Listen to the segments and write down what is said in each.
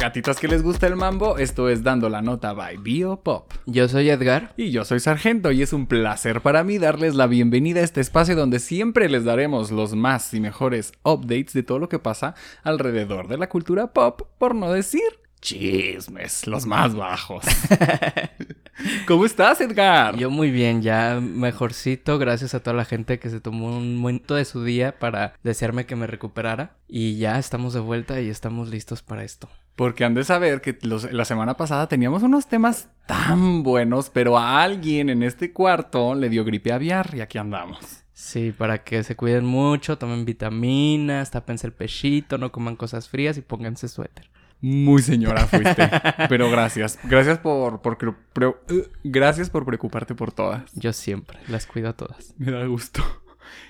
gatitas que les gusta el mambo, esto es Dando la Nota by Biopop. Yo soy Edgar. Y yo soy Sargento y es un placer para mí darles la bienvenida a este espacio donde siempre les daremos los más y mejores updates de todo lo que pasa alrededor de la cultura pop, por no decir chismes, los más bajos. ¿Cómo estás, Edgar? Yo muy bien, ya mejorcito, gracias a toda la gente que se tomó un momento de su día para desearme que me recuperara. Y ya estamos de vuelta y estamos listos para esto. Porque han de saber que la semana pasada teníamos unos temas tan buenos, pero a alguien en este cuarto le dio gripe aviar y aquí andamos. Sí, para que se cuiden mucho, tomen vitaminas, tapense el pechito, no coman cosas frías y pónganse suéter. Muy señora fuiste. Pero gracias. Gracias por, por, uh, gracias por preocuparte por todas. Yo siempre las cuido a todas. Me da gusto.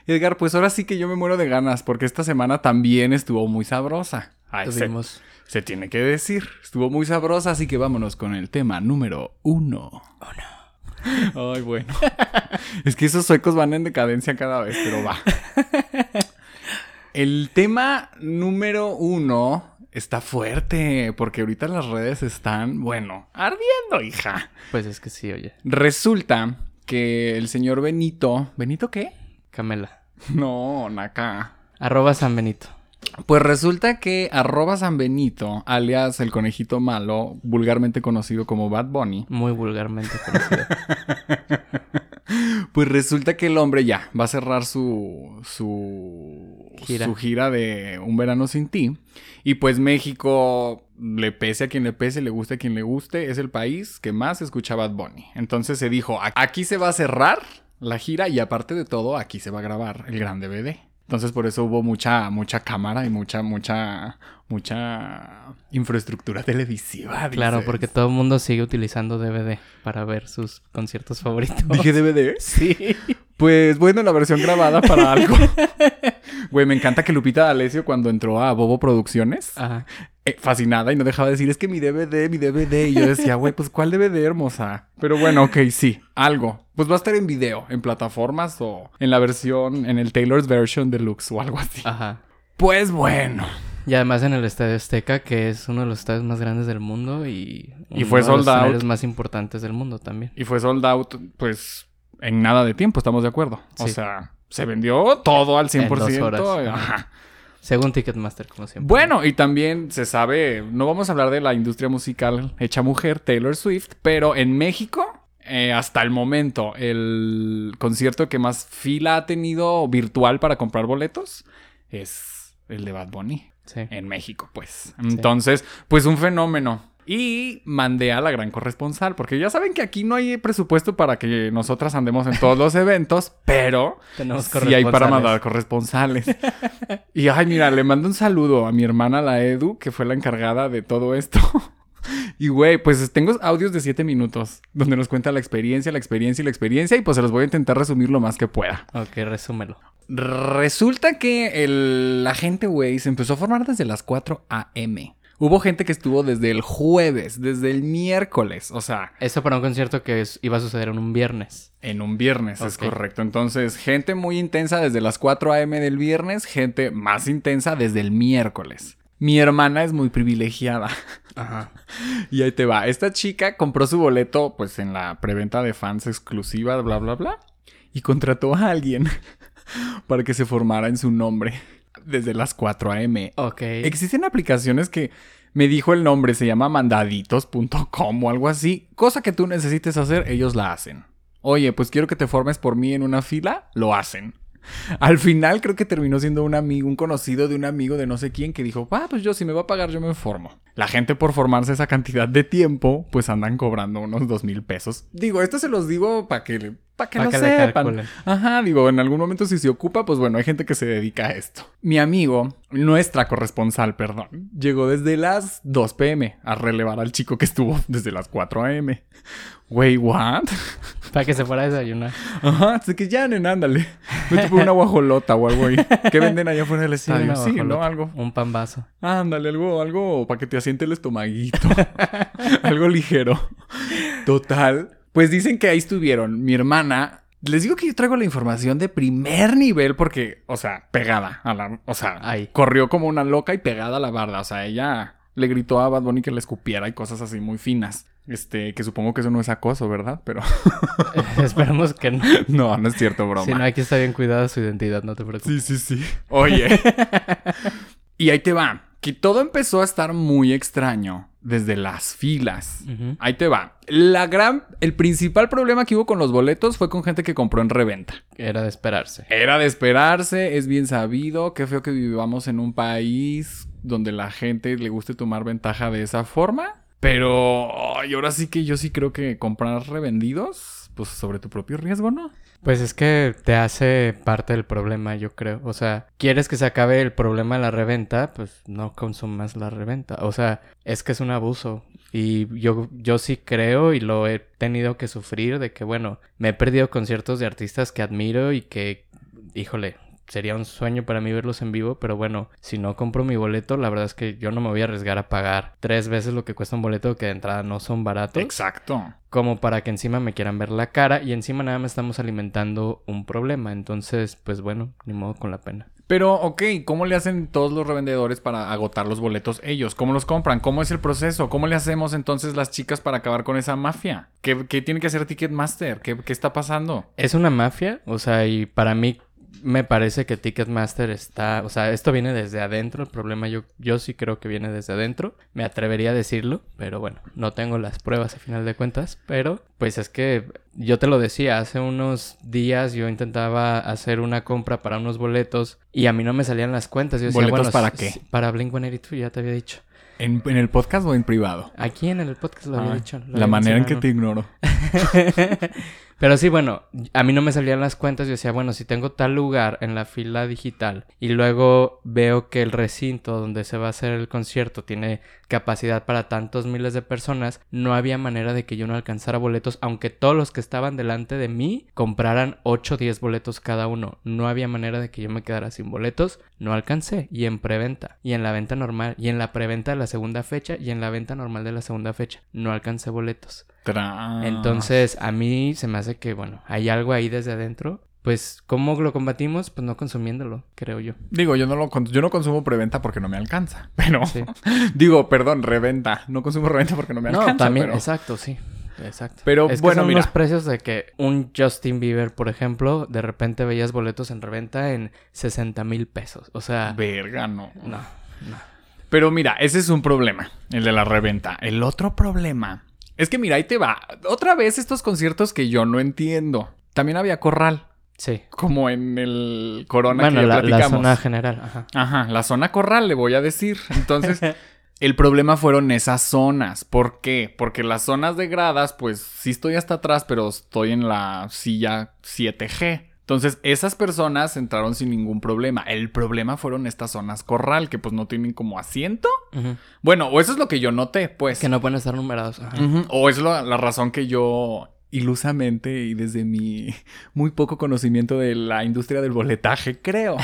Edgar, pues ahora sí que yo me muero de ganas porque esta semana también estuvo muy sabrosa. Tuvimos... se, tiene que decir. Estuvo muy sabrosa, así que vámonos con el tema número uno. Uno. Ay, bueno. es que esos suecos van en decadencia cada vez, pero va. El tema número uno está fuerte, porque ahorita las redes están, bueno, ardiendo, hija. Pues es que sí, oye. Resulta que el señor Benito, ¿Benito qué? Camela. No, Naka. Arroba San Benito. Pues resulta que arroba San Benito, alias el conejito malo, vulgarmente conocido como Bad Bunny. Muy vulgarmente conocido. pues resulta que el hombre ya va a cerrar su, su, gira. su gira de Un verano sin ti. Y pues México, le pese a quien le pese, le guste a quien le guste, es el país que más escucha Bad Bunny. Entonces se dijo, aquí se va a cerrar la gira y aparte de todo, aquí se va a grabar el gran DVD. Entonces por eso hubo mucha, mucha cámara y mucha, mucha, mucha infraestructura televisiva. Claro, porque todo el mundo sigue utilizando DVD para ver sus conciertos favoritos. ¿Dije DVD? Sí. Pues bueno, la versión grabada para algo. Güey, me encanta que Lupita D'Alessio cuando entró a Bobo Producciones, eh, fascinada y no dejaba de decir, es que mi DVD, mi DVD. Y yo decía, güey, pues ¿cuál DVD, hermosa? Pero bueno, ok, sí, algo. Pues va a estar en video, en plataformas o en la versión, en el Taylor's version deluxe o algo así. Ajá. Pues bueno. Y además en el Estadio Azteca, que es uno de los estadios más grandes del mundo y, y fue sold de los más importantes del mundo también. Y fue sold out, pues, en nada de tiempo, estamos de acuerdo. O sea, se vendió todo al 100%. Ajá. Según Ticketmaster, como siempre. Bueno, y también se sabe, no vamos a hablar de la industria musical hecha mujer, Taylor Swift, pero en México, eh, hasta el momento, el concierto que más fila ha tenido virtual para comprar boletos es el de Bad Bunny. Sí. En México, pues. Entonces, pues un fenómeno. Y mandé a la gran corresponsal, porque ya saben que aquí no hay presupuesto para que nosotras andemos en todos los eventos, pero Tenemos sí hay para mandar corresponsales. y ay, mira, le mando un saludo a mi hermana, la Edu, que fue la encargada de todo esto. Y güey, pues tengo audios de 7 minutos donde nos cuenta la experiencia, la experiencia y la experiencia y pues se los voy a intentar resumir lo más que pueda. Ok, resúmelo. Resulta que la gente, güey, se empezó a formar desde las 4 a.m. Hubo gente que estuvo desde el jueves, desde el miércoles, o sea... Eso para un concierto que iba a suceder en un viernes. En un viernes, es correcto. Entonces, gente muy intensa desde las 4 a.m. del viernes, gente más intensa desde el miércoles. Mi hermana es muy privilegiada. Ajá. Y ahí te va. Esta chica compró su boleto, pues, en la preventa de fans exclusiva, bla, bla, bla. Y contrató a alguien para que se formara en su nombre desde las 4 a.m. Ok. Existen aplicaciones que me dijo el nombre, se llama mandaditos.com o algo así. Cosa que tú necesites hacer, ellos la hacen. Oye, pues quiero que te formes por mí en una fila, lo hacen. Al final creo que terminó siendo un amigo, un conocido de un amigo de no sé quién que dijo, ah, pues yo si me va a pagar yo me formo. La gente por formarse esa cantidad de tiempo, pues andan cobrando unos dos mil pesos. Digo, esto se los digo para que, para que lo sepan. Ajá, digo, en algún momento si se ocupa, pues bueno, hay gente que se dedica a esto. Mi amigo, nuestra corresponsal, perdón, llegó desde las 2 pm a relevar al chico que estuvo desde las 4 am. Wey, what? Para que se fuera a desayunar. Ajá, así que ya, nen, ándale. Vete por una guajolota o algo ahí. ¿Qué venden allá afuera del estadio? Sí, ¿no? Algo. Un pan vaso. Ándale, algo, algo para que te asiente el estomaguito. algo ligero. Total. Pues dicen que ahí estuvieron mi hermana. Les digo que yo traigo la información de primer nivel porque, o sea, pegada a la... O sea, ahí. corrió como una loca y pegada a la barda. O sea, ella Le gritó a Bad Bunny que le escupiera y cosas así muy finas. Este, que supongo que eso no es acoso, ¿verdad? Pero Esperemos que no. no, no es cierto, broma. Si no, aquí está bien cuidada su identidad, no te preocupes. Sí, sí, sí. Oye. y ahí te va. Que todo empezó a estar muy extraño desde las filas. Ahí te va. La gran, el principal problema que hubo con los boletos fue con gente que compró en reventa. Era de esperarse. Era de esperarse, es bien sabido. Qué feo que vivamos en un país donde la gente le guste tomar ventaja de esa forma. Pero ay, ahora sí que yo sí creo que comprar revendidos, pues sobre tu propio riesgo, ¿no? Pues es que te hace parte del problema, yo creo. O sea, quieres que se acabe el problema de la reventa, pues no consumas la reventa. O sea, es que es un abuso. Y yo, yo sí creo y lo he tenido que sufrir de que, bueno, me he perdido conciertos de artistas que admiro y que, híjole, sería un sueño para mí verlos en vivo, pero bueno, si no compro mi boleto, la verdad es que yo no me voy a arriesgar a pagar tres veces lo que cuesta un boleto que de entrada no son baratos Exacto. como para que encima me quieran ver la cara y encima nada más estamos alimentando un problema. Entonces, pues bueno, ni modo con la pena. Pero, ok, ¿cómo le hacen todos los revendedores para agotar los boletos ellos? ¿Cómo los compran? ¿Cómo es el proceso? ¿Cómo le hacemos entonces las chicas para acabar con esa mafia? ¿Qué, qué tiene que hacer Ticketmaster? ¿Qué, ¿Qué está pasando? Es una mafia, o sea, y para mí me parece que Ticketmaster está, o sea, esto viene desde adentro, el problema yo, yo sí creo que viene desde adentro, me atrevería a decirlo, pero bueno, no tengo las pruebas a final de cuentas, pero pues es que yo te lo decía, hace unos días yo intentaba hacer una compra para unos boletos y a mí no me salían las cuentas, yo decía, ¿Boletos bueno, para qué? Para Blink-182, ya te había dicho. ¿En, en el podcast o en privado? Aquí en el podcast lo había Ah, dicho. lo la había manera en que te ignoro. Pero sí, bueno, a mí no me salían las cuentas. Yo decía, bueno, si tengo tal lugar en la fila digital y luego veo que el recinto donde se va a hacer el concierto tiene capacidad para tantos miles de personas, no había manera de que yo no alcanzara boletos, aunque todos los que estaban delante de mí compraran 8 o 10 boletos cada uno. No había manera de que yo me quedara sin boletos. No alcancé. Y en preventa, y en la venta normal, y en la preventa de la segunda fecha, y en la venta normal de la segunda fecha. No alcancé boletos. Entonces, a mí se me hace que, bueno, hay algo ahí desde adentro. Pues, ¿cómo lo combatimos? Pues no consumiéndolo, creo yo. Digo, yo no lo yo no consumo preventa porque no me alcanza. Pero Sí. digo, perdón, reventa. No consumo reventa porque no me No, alcanza. también, pero- exacto, sí. Exacto. Pero, es que bueno, son mira. los precios de que un Justin Bieber, por ejemplo, de repente veías boletos en reventa en 60 mil pesos. O sea, Verga, no. no, no. Pero mira, ese es un problema, el de la reventa. El otro problema es que mira, ahí te va. Otra vez estos conciertos que yo no entiendo. También había corral, Sí. como en el Corona Bueno, que ya la, la platicamos. zona general, ajá. Ajá, la zona corral, le voy a decir. Entonces, el problema fueron esas zonas. ¿Por qué? Porque las zonas de gradas, pues sí estoy hasta atrás, pero estoy en la silla 7G. Entonces, esas personas entraron sin ningún problema. El problema fueron estas zonas corral, que pues no tienen como asiento. Bueno, o eso es lo que yo noté, pues. Que no pueden estar numerados. O es la, la razón que yo ilusamente y desde mi muy poco conocimiento de la industria del boletaje creo.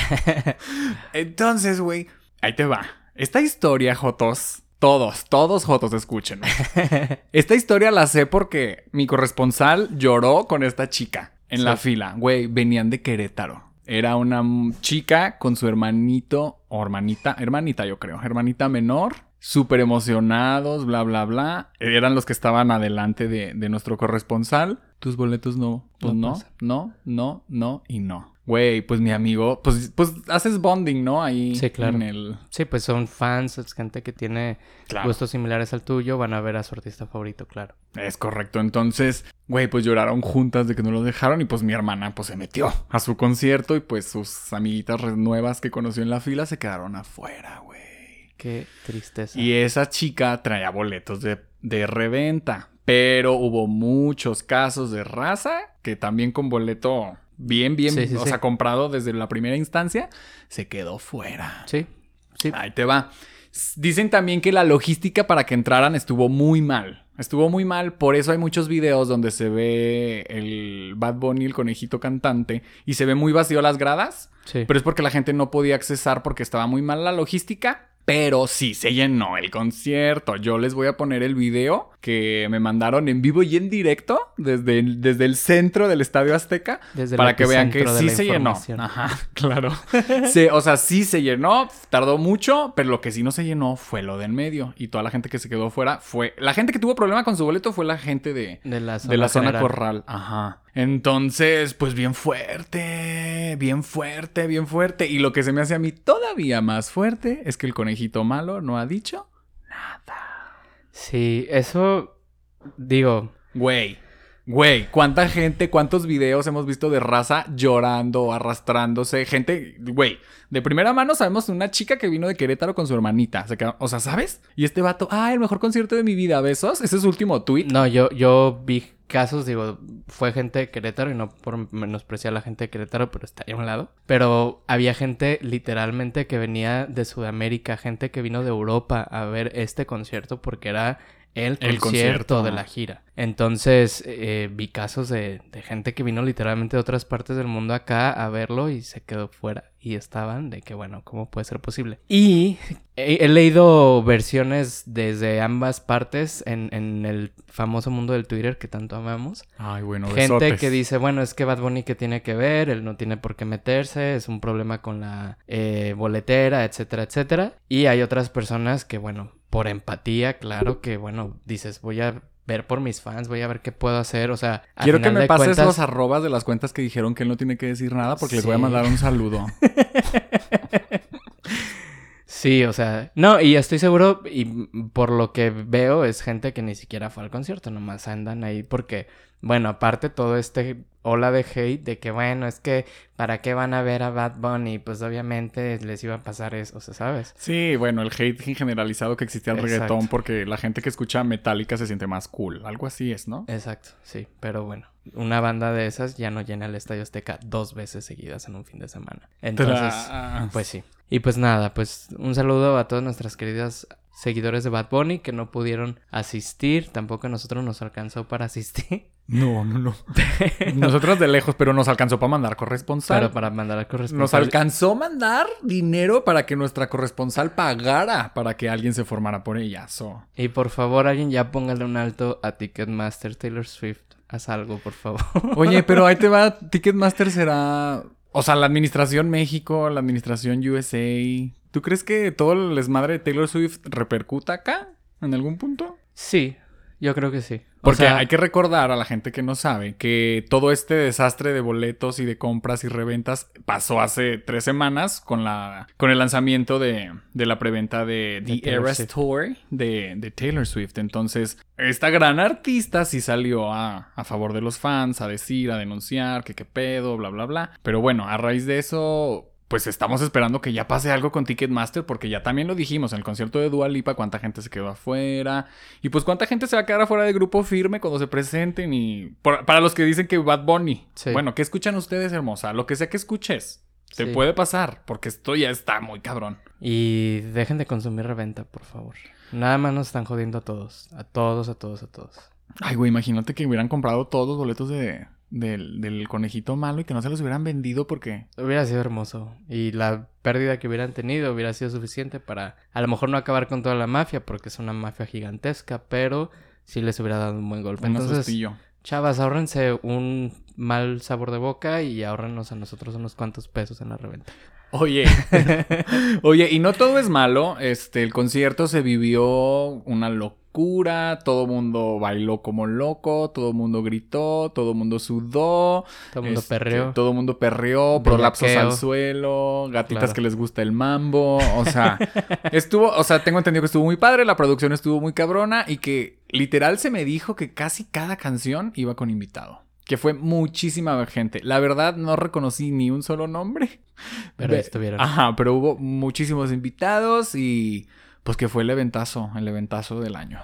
Entonces, güey, ahí te va. Esta historia, Jotos, todos, todos Jotos, escúchenme. Esta historia la sé porque mi corresponsal lloró con esta chica en la fila. Güey, venían de Querétaro. Era una chica con su hermanito o hermanita, hermanita yo creo, hermanita menor, súper emocionados, bla, bla, bla. Eran los que estaban adelante de, de nuestro corresponsal. Tus boletos no, pues No no, no, no, no y no. Güey, pues mi amigo, pues, pues haces bonding, ¿no? Ahí Sí, claro. en el... Sí, pues son fans, es gente que tiene Claro. gustos similares al tuyo, van a ver a su artista favorito, claro. Es correcto. Entonces, güey, pues lloraron juntas de que no lo dejaron y pues mi hermana pues se metió a su concierto y pues sus amiguitas nuevas que conoció en la fila se quedaron afuera, güey. Qué tristeza. Y esa chica traía boletos de, de reventa, pero hubo muchos casos de raza que también con boleto bien, bien, Sí, sí, o sí. sea, comprado desde la primera instancia, se quedó fuera. Sí, sí. Ahí te va. Dicen también que la logística para que entraran estuvo muy mal. Estuvo muy mal, por eso hay muchos videos donde se ve el Bad Bunny, el conejito cantante, y se ve muy vacío las gradas, Sí. pero es porque la gente no podía accesar porque estaba muy mal la logística. Pero sí se llenó el concierto. Yo les voy a poner el video que me mandaron en vivo y en directo desde el, desde el centro del Estadio Azteca Desde para que vean que sí se llenó. Ajá, claro. Sí, o sea, sí se llenó, tardó mucho, pero lo que sí no se llenó fue lo de en medio. Y toda la gente que se quedó fuera fue. La gente que tuvo problema con su boleto fue la gente de, De la zona, de la zona corral. Ajá. Entonces, pues bien fuerte, bien fuerte, bien fuerte. Y lo que se me hace a mí todavía más fuerte es que el conejito malo no ha dicho Sí, eso digo, Güey, güey, ¿cuánta gente, cuántos videos hemos visto de raza llorando, arrastrándose? Gente, güey, de primera mano sabemos una chica que vino de Querétaro con su hermanita. Se quedó- o sea, ¿sabes? Y este vato, ah, el mejor concierto de mi vida, besos. Ese es su último tweet. no, yo, yo vi casos, digo, fue gente de Querétaro y no por menospreciar a la gente de Querétaro, pero está ahí a un lado. Pero había gente literalmente que venía de Sudamérica, gente que vino de Europa a ver este concierto porque era el concierto, El concierto. de la gira. Entonces eh, vi casos de, de gente que vino literalmente de otras partes del mundo acá a verlo y se quedó fuera. Y estaban de que, bueno, ¿cómo puede ser posible? Y he, he leído versiones desde ambas partes en, en el famoso mundo del Twitter que tanto amamos. Ay, bueno, Gente besotes. que dice, bueno, es que Bad Bunny que tiene que ver, él no tiene por qué meterse, es un problema con la eh, boletera, etcétera, etcétera. Y hay otras personas que, bueno, por empatía, claro que, bueno, dices, voy a ver por mis fans, voy a ver qué puedo hacer, o sea, Quiero que me pases cuentas- los arrobas de las cuentas que dijeron que él no tiene que decir nada porque les voy a mandar un saludo. Sí, o sea, no, y estoy seguro, y por lo que veo, es gente que ni siquiera fue al concierto, nomás andan ahí porque, bueno, aparte todo este ola de hate de que, bueno, es que, ¿para qué van a ver a Bad Bunny? Pues obviamente les iba a pasar eso, o sea, ¿sabes? Sí, bueno, el hate generalizado que existía al Exacto. reggaetón porque la gente que escucha Metallica se siente más cool. Algo así es, ¿no? Exacto, sí, pero bueno, una banda de esas ya no llena el Estadio Azteca dos veces seguidas en un fin de semana. Entonces, Tras. Pues sí. Y pues nada, pues un saludo a todas nuestras queridas seguidores de Bad Bunny que no pudieron asistir. Tampoco a nosotros nos alcanzó para asistir. No, no, no. Nosotros de lejos, pero nos alcanzó para mandar corresponsal. Pero para mandar al corresponsal. Nos alcanzó mandar dinero para que nuestra corresponsal pagara para que alguien se formara por ella. So. Y por favor, alguien ya póngale un alto a Ticketmaster Taylor Swift. Haz algo, por favor. Oye, pero ahí te va. Ticketmaster será. O sea, la administración México, la administración USA. ¿Tú crees que todo el desmadre de Taylor Swift repercuta acá? ¿En algún punto? Sí, yo creo que sí. O Porque sea, hay que recordar a la gente que no sabe que todo este desastre de boletos y de compras y reventas pasó hace tres semanas con la con el lanzamiento de, de la preventa de De The Eras. Tour de, de Taylor Swift. Entonces, esta gran artista sí salió a, a favor de los fans, a decir, a denunciar, que qué pedo, bla, bla, bla. Pero bueno, a raíz de eso pues estamos esperando que ya pase algo con Ticketmaster porque ya también lo dijimos en el concierto de Dua Lipa cuánta gente se quedó afuera y pues cuánta gente se va a quedar afuera del grupo firme cuando se presenten y por- para los que dicen que Bad Bunny. Sí. Bueno, ¿qué escuchan ustedes, hermosa? Lo que sea que escuches. Te Sí. puede pasar porque esto ya está muy cabrón. Y dejen de consumir reventa, por favor. Nada más nos están jodiendo a todos. A todos, a todos, a todos. Ay, güey, imagínate que hubieran comprado todos los boletos de, del, del conejito malo y que no se los hubieran vendido porque... Hubiera sido hermoso. Y la pérdida que hubieran tenido hubiera sido suficiente para a lo mejor no acabar con toda la mafia, porque es una mafia gigantesca, pero sí les hubiera dado un buen golpe. Un Entonces, chavas, ahórrense un mal sabor de boca y ahórrenos a nosotros unos cuantos pesos en la reventa. Oye, oye, y no todo es malo. Este, el concierto se vivió una locura. Todo mundo bailó como loco. Todo mundo gritó. Todo mundo sudó. Todo el mundo este, perreó. Todo mundo perreó. Prolapsos al suelo. Gatitas Claro. que les gusta el mambo. O sea, estuvo, o sea, tengo entendido que estuvo muy padre. La producción estuvo muy cabrona. Y que literal se me dijo que casi cada canción iba con invitado. Que fue muchísima gente. La verdad, no reconocí ni un solo nombre. Pero estuvieron. Ajá, pero hubo muchísimos invitados y pues que fue el eventazo, el eventazo del año.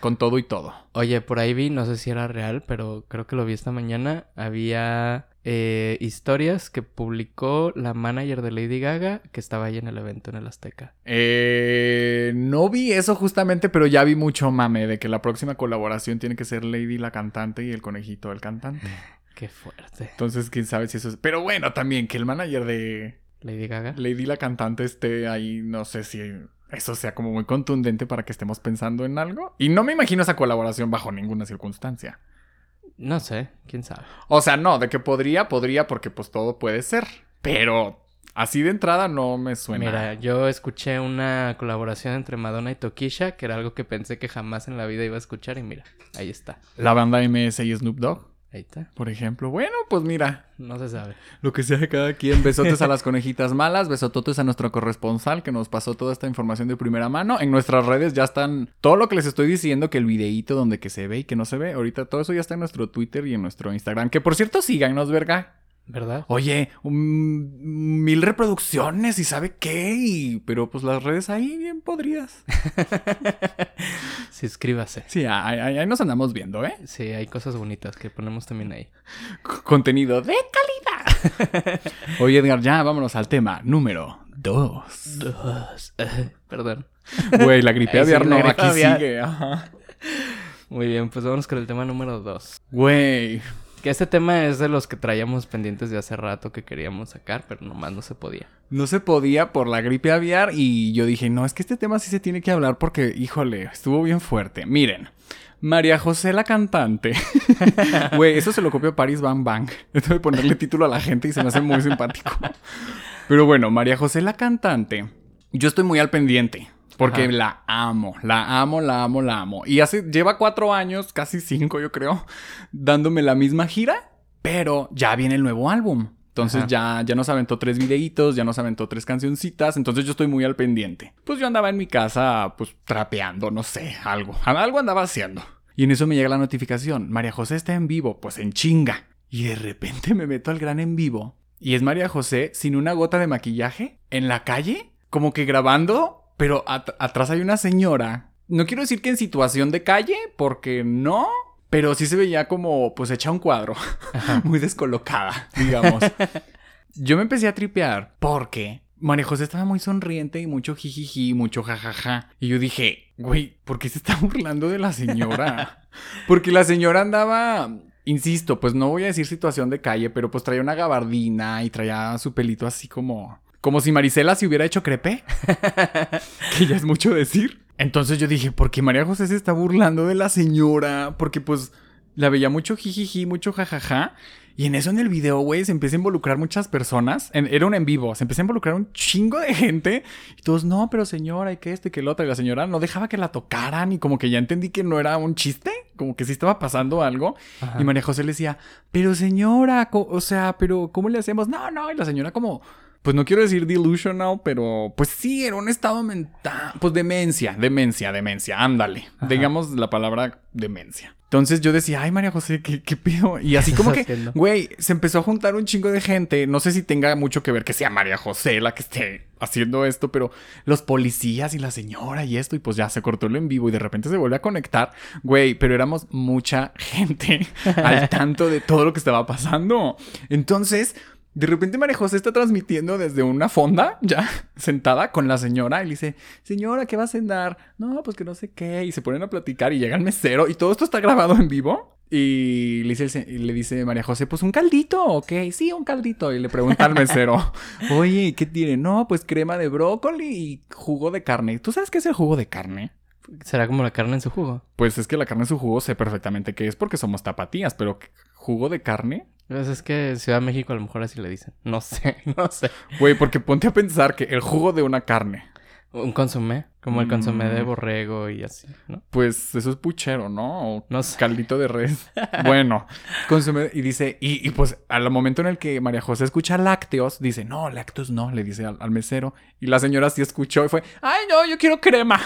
Con todo y todo. Oye, por ahí vi, no sé si era real, pero creo que lo vi esta mañana. Había eh, historias que publicó la manager de Lady Gaga que estaba ahí en el evento en el Azteca. Eh, no vi eso justamente, pero ya vi mucho mame de que la próxima colaboración tiene que ser Lady la cantante y el conejito el cantante. Qué fuerte. Entonces, quién sabe si eso es... Pero bueno, también que el manager de Lady Gaga. Lady la cantante esté ahí, no sé si eso sea como muy contundente para que estemos pensando en algo. Y no me imagino esa colaboración bajo ninguna circunstancia. No sé, quién sabe. O sea, no, de que podría, podría, porque pues todo puede ser. Pero así de entrada no me suena. Mira, yo escuché una colaboración entre Madonna y Tokisha, que era algo que pensé que jamás en la vida iba a escuchar, y mira, ahí está. La banda MS y Snoop Dogg. Ahí está. Por ejemplo, bueno, pues mira, No se sabe. lo que sea de cada quien. Besotes a las conejitas malas, besototes a nuestro corresponsal que nos pasó toda esta información de primera mano. En nuestras redes ya están todo lo que les estoy diciendo, que el videíto donde que se ve y que no se ve. Ahorita todo eso ya está en nuestro Twitter y en nuestro Instagram. Que por cierto, síganos, verga. ¿Verdad? Oye, mil reproducciones y sabe qué. y- Pero pues las redes ahí bien podridas. Suscríbase. Sí, ahí, ahí- ahí nos andamos viendo, ¿eh? Sí, hay cosas bonitas que ponemos también ahí. C- Contenido de calidad. Oye, Edgar, ya vámonos al tema número dos. Dos. Perdón. Güey, la gripe aviar no, aquí aviar. sigue. Ajá. Muy bien, pues vamos con el tema número dos. Güey. Que este tema es de los que traíamos pendientes de hace rato que queríamos sacar, pero nomás no se podía. No se podía por la gripe aviar y yo dije, no, es que este tema sí se tiene que hablar porque, híjole, estuvo bien fuerte. Miren, María José la cantante. Güey, eso se lo copió Paris Bang Bang. Esto de ponerle título a la gente y se me hace muy simpático. Pero bueno, María José la cantante. Yo estoy muy al pendiente. Porque Ajá. la amo, la amo, la amo, la amo. Y hace, lleva cuatro años, casi cinco yo creo, dándome la misma gira, pero ya viene el nuevo álbum. Entonces Ajá. ya, ya nos aventó tres videitos, ya nos aventó tres cancioncitas, entonces yo estoy muy al pendiente. Pues yo andaba en mi casa, pues trapeando, no sé, algo. Algo andaba haciendo. Y en eso me llega la notificación, María José está en vivo, pues en chinga. Y de repente me meto al gran en vivo. Y es María José sin una gota de maquillaje, en la calle, como que grabando, pero at- atrás hay una señora. No quiero decir que en situación de calle, porque no. Pero sí se veía como, pues, hecha un cuadro. Muy descolocada, digamos. Yo me empecé a tripear porque María José estaba muy sonriente y mucho jijiji, mucho jajaja. Y yo dije, güey, ¿por qué se está burlando de la señora? Porque la señora andaba, insisto, pues no voy a decir situación de calle, pero pues traía una gabardina y traía su pelito así como... Como si Marisela se hubiera hecho crepe. que ya es mucho decir. Entonces yo dije, ¿por qué María José se está burlando de la señora? Porque pues la veía mucho jijiji, mucho jajaja. Y en eso en el video, güey, se empieza a involucrar muchas personas. En- era un en vivo, se empezó a involucrar un chingo de gente. Y todos, no, pero señora, y que este, que el otro. Y la señora no dejaba que la tocaran. Y como que ya entendí que no era un chiste. Como que sí estaba pasando algo. Ajá. Y María José le decía, pero señora, o sea, pero ¿cómo le hacemos? No, no. Y la señora como, pues no quiero decir delusional, pero pues sí, era un estado mental. Pues demencia, demencia, demencia. Ándale. Ajá. Digamos la palabra demencia. Entonces yo decía, ay, María José, ¿qué, qué pedo? Y así ¿Qué como que, güey, se empezó a juntar un chingo de gente. No sé si tenga mucho que ver que sea María José la que esté haciendo esto, pero los policías y la señora y esto, y pues ya se cortó lo en vivo y de repente se vuelve a conectar. Güey, pero éramos mucha gente al tanto de todo lo que estaba pasando. Entonces, de repente María José está transmitiendo desde una fonda, ya sentada con la señora, y le dice, señora, ¿qué va a cenar? No, pues que no sé qué. Y se ponen a platicar y llega el mesero, y todo esto está grabado en vivo. Y le dice, y le dice María José, pues un caldito, ok, sí, un caldito. Y le pregunta al mesero, oye, ¿qué tiene? No, pues crema de brócoli y jugo de carne. ¿Tú sabes qué es el jugo de carne? ¿Será como la carne en su jugo? Pues es que la carne en su jugo sé perfectamente qué es porque somos tapatías, pero jugo de carne. Pues es que Ciudad de México a lo mejor así le dicen. No sé, no sé. Güey, porque ponte a pensar que el jugo de una carne, Un consomé, como el consomé de Mm. borrego y así, ¿no? pues eso es puchero, ¿no? O No sé. caldito de res. bueno, consume y dice, y, y pues al momento en el que María José escucha lácteos, dice, no, lácteos no, le dice al, al mesero. Y la señora sí escuchó y fue, ay, no, yo quiero crema.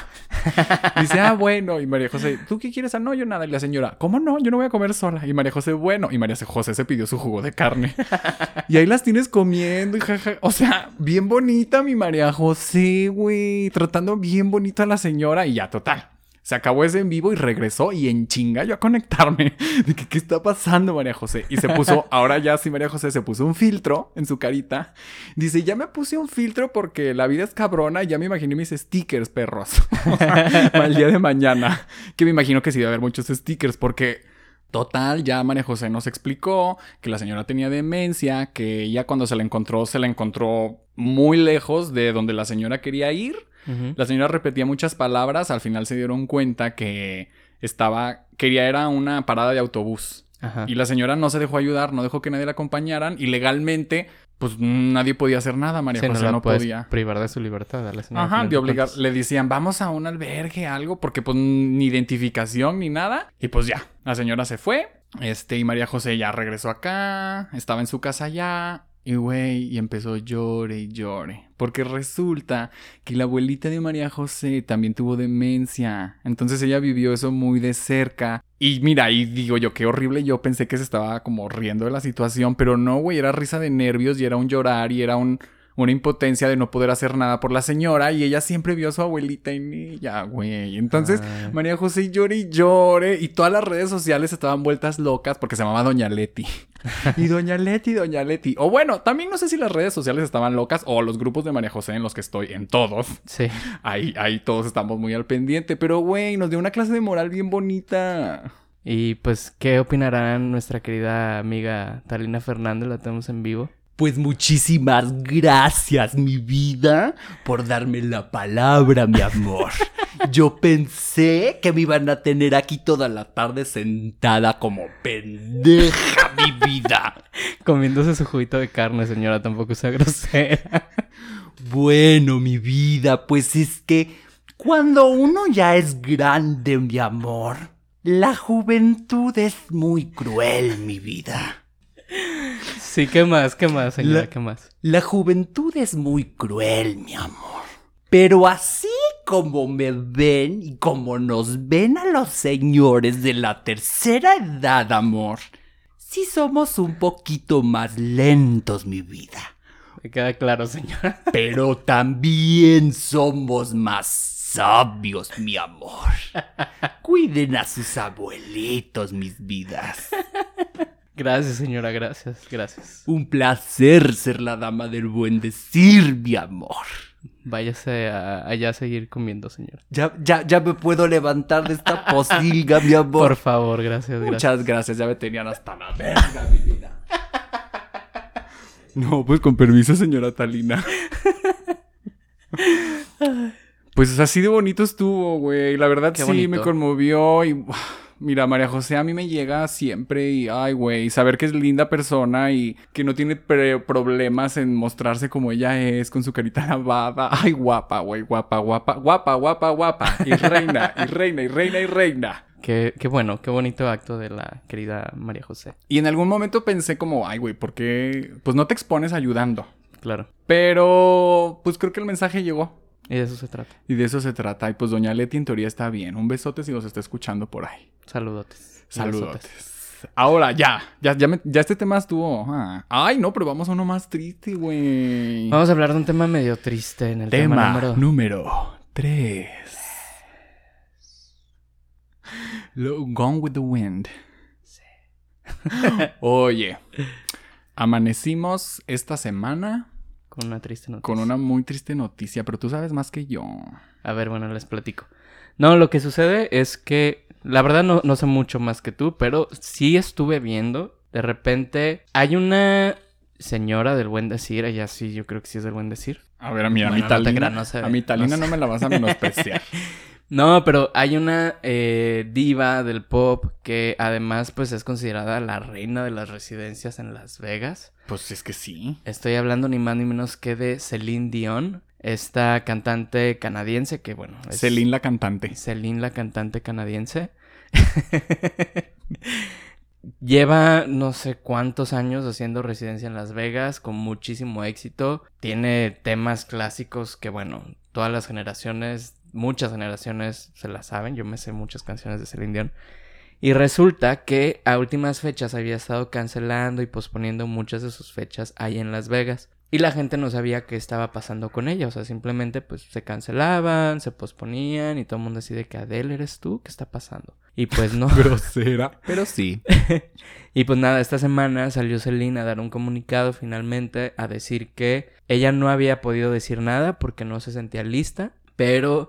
dice, ah, bueno. Y María José, ¿tú qué quieres? Ah, no, yo nada. Y la señora, ¿cómo no? Yo no voy a comer sola. Y María José, bueno. Y María José se pidió su jugo de carne. y ahí las tienes comiendo y jaja. O sea, bien bonita mi María José, güey. Tratando bien bonito a la señora y ya, total. Se acabó ese en vivo y regresó y en chinga yo a conectarme. De que, ¿qué está pasando, María José? Y se puso, ahora ya sí, María José se puso un filtro en su carita. Dice, ya me puse un filtro porque la vida es cabrona y ya me imaginé mis stickers, perros. Para el día de mañana. Que me imagino que sí debe haber muchos stickers porque... Total, ya María José nos explicó que la señora tenía demencia, que ella cuando se la encontró, se la encontró muy lejos de donde la señora quería ir La señora repetía muchas palabras, al final se dieron cuenta que estaba, quería era una parada de autobús. Ajá. Y la señora no se dejó ayudar, no dejó que nadie la acompañaran y legalmente, pues nadie podía hacer nada, María Sí, José no podía. privar de su libertad a la señora, Ajá, de obligar, le decían, vamos a un albergue, algo, porque pues ni identificación ni nada. Y pues ya, la señora se fue, este, y María José ya regresó acá, estaba en su casa ya, y güey, y empezó llore y llore. Porque resulta que la abuelita de María José también tuvo demencia. Entonces ella vivió eso muy de cerca. Y mira, y digo yo, qué horrible. Yo pensé que se estaba como riendo de la situación, pero no, güey, era risa de nervios y era un llorar y era un, una impotencia de no poder hacer nada por la señora. Y ella siempre vio a su abuelita en ella, güey. Entonces. María José llore y llore. Y todas las redes sociales estaban vueltas locas porque se llamaba Doña Leti. y Doña Leti, Doña Leti. O bueno, también no sé si las redes sociales estaban locas o los grupos de María José en los que estoy, en todos. Sí. Ahí, ahí todos estamos muy al pendiente. Pero, güey, nos dio una clase de moral bien bonita. Y pues, ¿qué opinarán nuestra querida amiga Talina Fernández? La tenemos en vivo. Pues muchísimas gracias, mi vida, por darme la palabra, mi amor. Yo pensé que me iban a tener aquí toda la tarde sentada como pendeja, mi vida. Comiéndose su juguito de carne, señora, tampoco sea grosera. Bueno, mi vida, pues es que cuando uno ya es grande, mi amor, la juventud es muy cruel, mi vida. Sí, ¿qué más? ¿Qué más, señora? La- ¿Qué más? La juventud es muy cruel, mi amor. Pero así como me ven y como nos ven a los señores de la tercera edad, amor, sí somos un poquito más lentos, mi vida. Me queda claro, señora. Pero también somos más sabios, mi amor. Cuiden a sus abuelitos, mis vidas. Gracias, señora, gracias, gracias. Un placer ser la dama del buen decir, mi amor. Váyase a- allá a seguir comiendo, señora. Ya, ya, ya me puedo levantar de esta posilga, mi amor. Por favor, gracias, gracias. Muchas gracias, ya me tenían hasta la verga, mi vida. No, pues con permiso, señora Talina. Pues así de bonito estuvo, güey. La verdad Qué sí bonito. me conmovió y mira, María José a mí me llega siempre y ay, güey, saber que es linda persona y que no tiene problemas en mostrarse como ella es con su carita lavada. Ay, guapa, güey, guapa, guapa, guapa, guapa, guapa. Y reina, y reina, y reina, y reina. Qué, qué bueno, qué bonito acto de la querida María José. Y en algún momento pensé como, ay, güey, ¿por qué? Pues no te expones ayudando. Claro. Pero, pues creo que el mensaje llegó. Y de eso se trata. Y de eso se trata. Y pues doña Leti en teoría está bien. Un besote si nos está escuchando por ahí. Saludotes. Saludotes. Ahora, ya. Ya, ya, me- ya este tema estuvo. ah. Ay, no, pero vamos a uno más triste, güey. Vamos a hablar de un tema medio triste en el tema, tema número... número 3. Gone with the Wind. Oye, amanecimos esta semana Con una triste noticia. con una muy triste noticia, pero tú sabes más que yo. A ver, bueno, les platico. No, lo que sucede es que, la verdad no, no sé mucho más que tú, pero sí estuve viendo, de repente, hay una señora del buen decir, ella sí, yo creo que sí es del buen decir. A ver, a mi no te Talina, no se a mi Talina no no, me la vas a menospreciar. No, pero hay una eh, diva del pop que además pues es considerada la reina de las residencias en Las Vegas. pues es que sí. Estoy hablando ni más ni menos que de Celine Dion, esta cantante canadiense que bueno... es- Celine la cantante. Celine, la cantante canadiense. Lleva no sé cuántos años haciendo residencia en Las Vegas con muchísimo éxito. Tiene temas clásicos que, bueno, todas las generaciones, muchas generaciones se las saben. Yo me sé muchas canciones de Celine Dion. Y resulta que a últimas fechas había estado cancelando y posponiendo muchas de sus fechas ahí en Las Vegas. Y la gente no sabía qué estaba pasando con ella. O sea, simplemente pues se cancelaban, se posponían y todo el mundo decide que Adele eres tú, ¿qué está pasando? Y pues no. Grosera. Pero sí. Y pues nada, esta semana salió Celine a dar un comunicado finalmente a decir que ella no había podido decir nada porque no se sentía lista, pero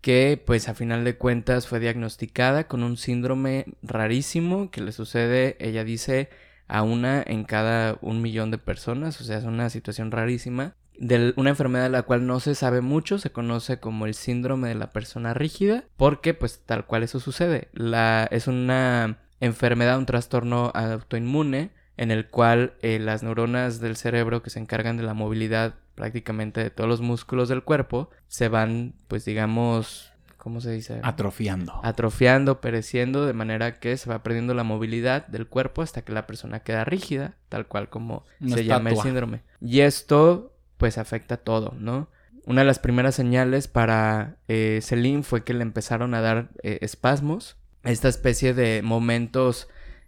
que pues a final de cuentas fue diagnosticada con un síndrome rarísimo que le sucede, ella dice, a una en cada un millón de personas, o sea, es una situación rarísima de una enfermedad de la cual no se sabe mucho, se conoce como el síndrome de la persona rígida, porque pues tal cual eso sucede. La, es una enfermedad, un trastorno autoinmune en el cual eh, las neuronas del cerebro que se encargan de la movilidad prácticamente de todos los músculos del cuerpo se van, pues digamos, ¿cómo se dice? Atrofiando. Atrofiando, pereciendo, de manera que se va perdiendo la movilidad del cuerpo hasta que la persona queda rígida, tal cual como Una se llama el síndrome. Y esto, pues, afecta todo, ¿no? Una de las primeras señales para eh, Celine fue que le empezaron a dar eh, espasmos, esta especie de momentos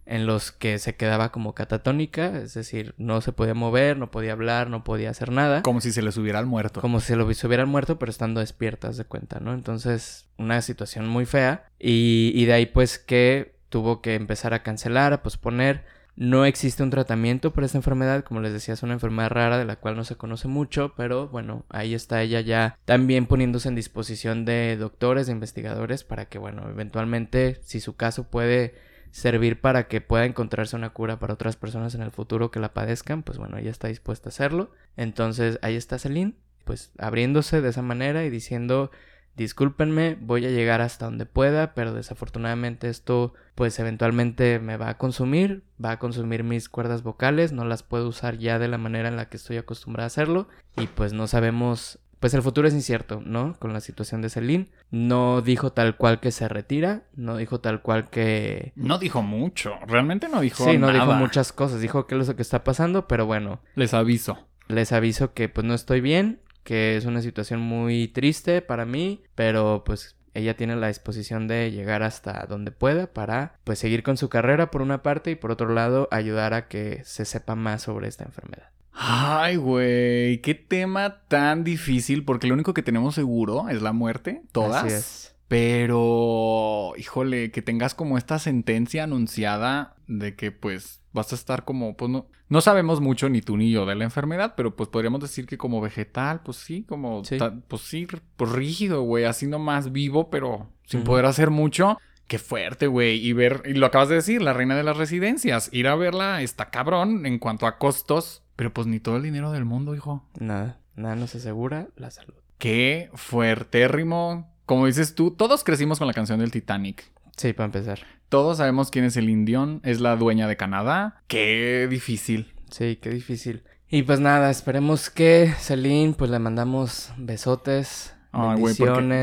en los que se quedaba como catatónica, es decir, no se podía mover, no podía hablar, no podía hacer nada. Como si se les hubiera al muerto. Como si se hubieran muerto, pero estando despiertas de cuenta, ¿no? Entonces, una situación muy fea. Y, y de ahí, pues, que tuvo que empezar a cancelar, a posponer. No existe un tratamiento para esta enfermedad. Como les decía, es una enfermedad rara de la cual no se conoce mucho. Pero bueno, ahí está ella ya también poniéndose en disposición de doctores, de investigadores, para que, bueno, eventualmente, si su caso puede servir para que pueda encontrarse una cura para otras personas en el futuro que la padezcan, pues bueno, ella está dispuesta a hacerlo. Entonces ahí está Celine, pues abriéndose de esa manera y diciendo, discúlpenme, voy a llegar hasta donde pueda, pero desafortunadamente esto pues eventualmente me va a consumir, va a consumir mis cuerdas vocales, no las puedo usar ya de la manera en la que estoy acostumbrada a hacerlo y pues no sabemos pues el futuro es incierto, ¿no? Con la situación de Celine. No dijo tal cual que se retira, no dijo tal cual que... No dijo mucho. Realmente no dijo Sí, no dijo muchas cosas, dijo qué es lo que está pasando, pero bueno, Les aviso. les aviso que pues no estoy bien, que es una situación muy triste para mí, pero pues ella tiene la disposición de llegar hasta donde pueda para pues seguir con su carrera por una parte y por otro lado ayudar a que se sepa más sobre esta enfermedad. Ay, güey, qué tema tan difícil, porque lo único que tenemos seguro es la muerte, todas. Así es. Pero, híjole, que tengas como esta sentencia anunciada de que pues vas a estar como, pues no, no sabemos mucho ni tú ni yo de la enfermedad, pero pues podríamos decir que como vegetal, pues sí, como, Sí. ta- pues sí, pues rígido, güey, así nomás vivo, pero sin poder hacer mucho. Qué fuerte, güey. Y ver, y lo acabas de decir, la reina de las residencias. Ir a verla está cabrón en cuanto a costos, pero pues ni todo el dinero del mundo, hijo. Nada, nada nos asegura la salud. Qué fuertérrimo. Como dices tú, todos crecimos con la canción del Titanic. Sí, para empezar. Todos sabemos quién es el Indión, es la dueña de Canadá. Qué difícil. Sí, qué difícil. Y pues nada, esperemos que Celine, pues le mandamos besotes, Ay, güey,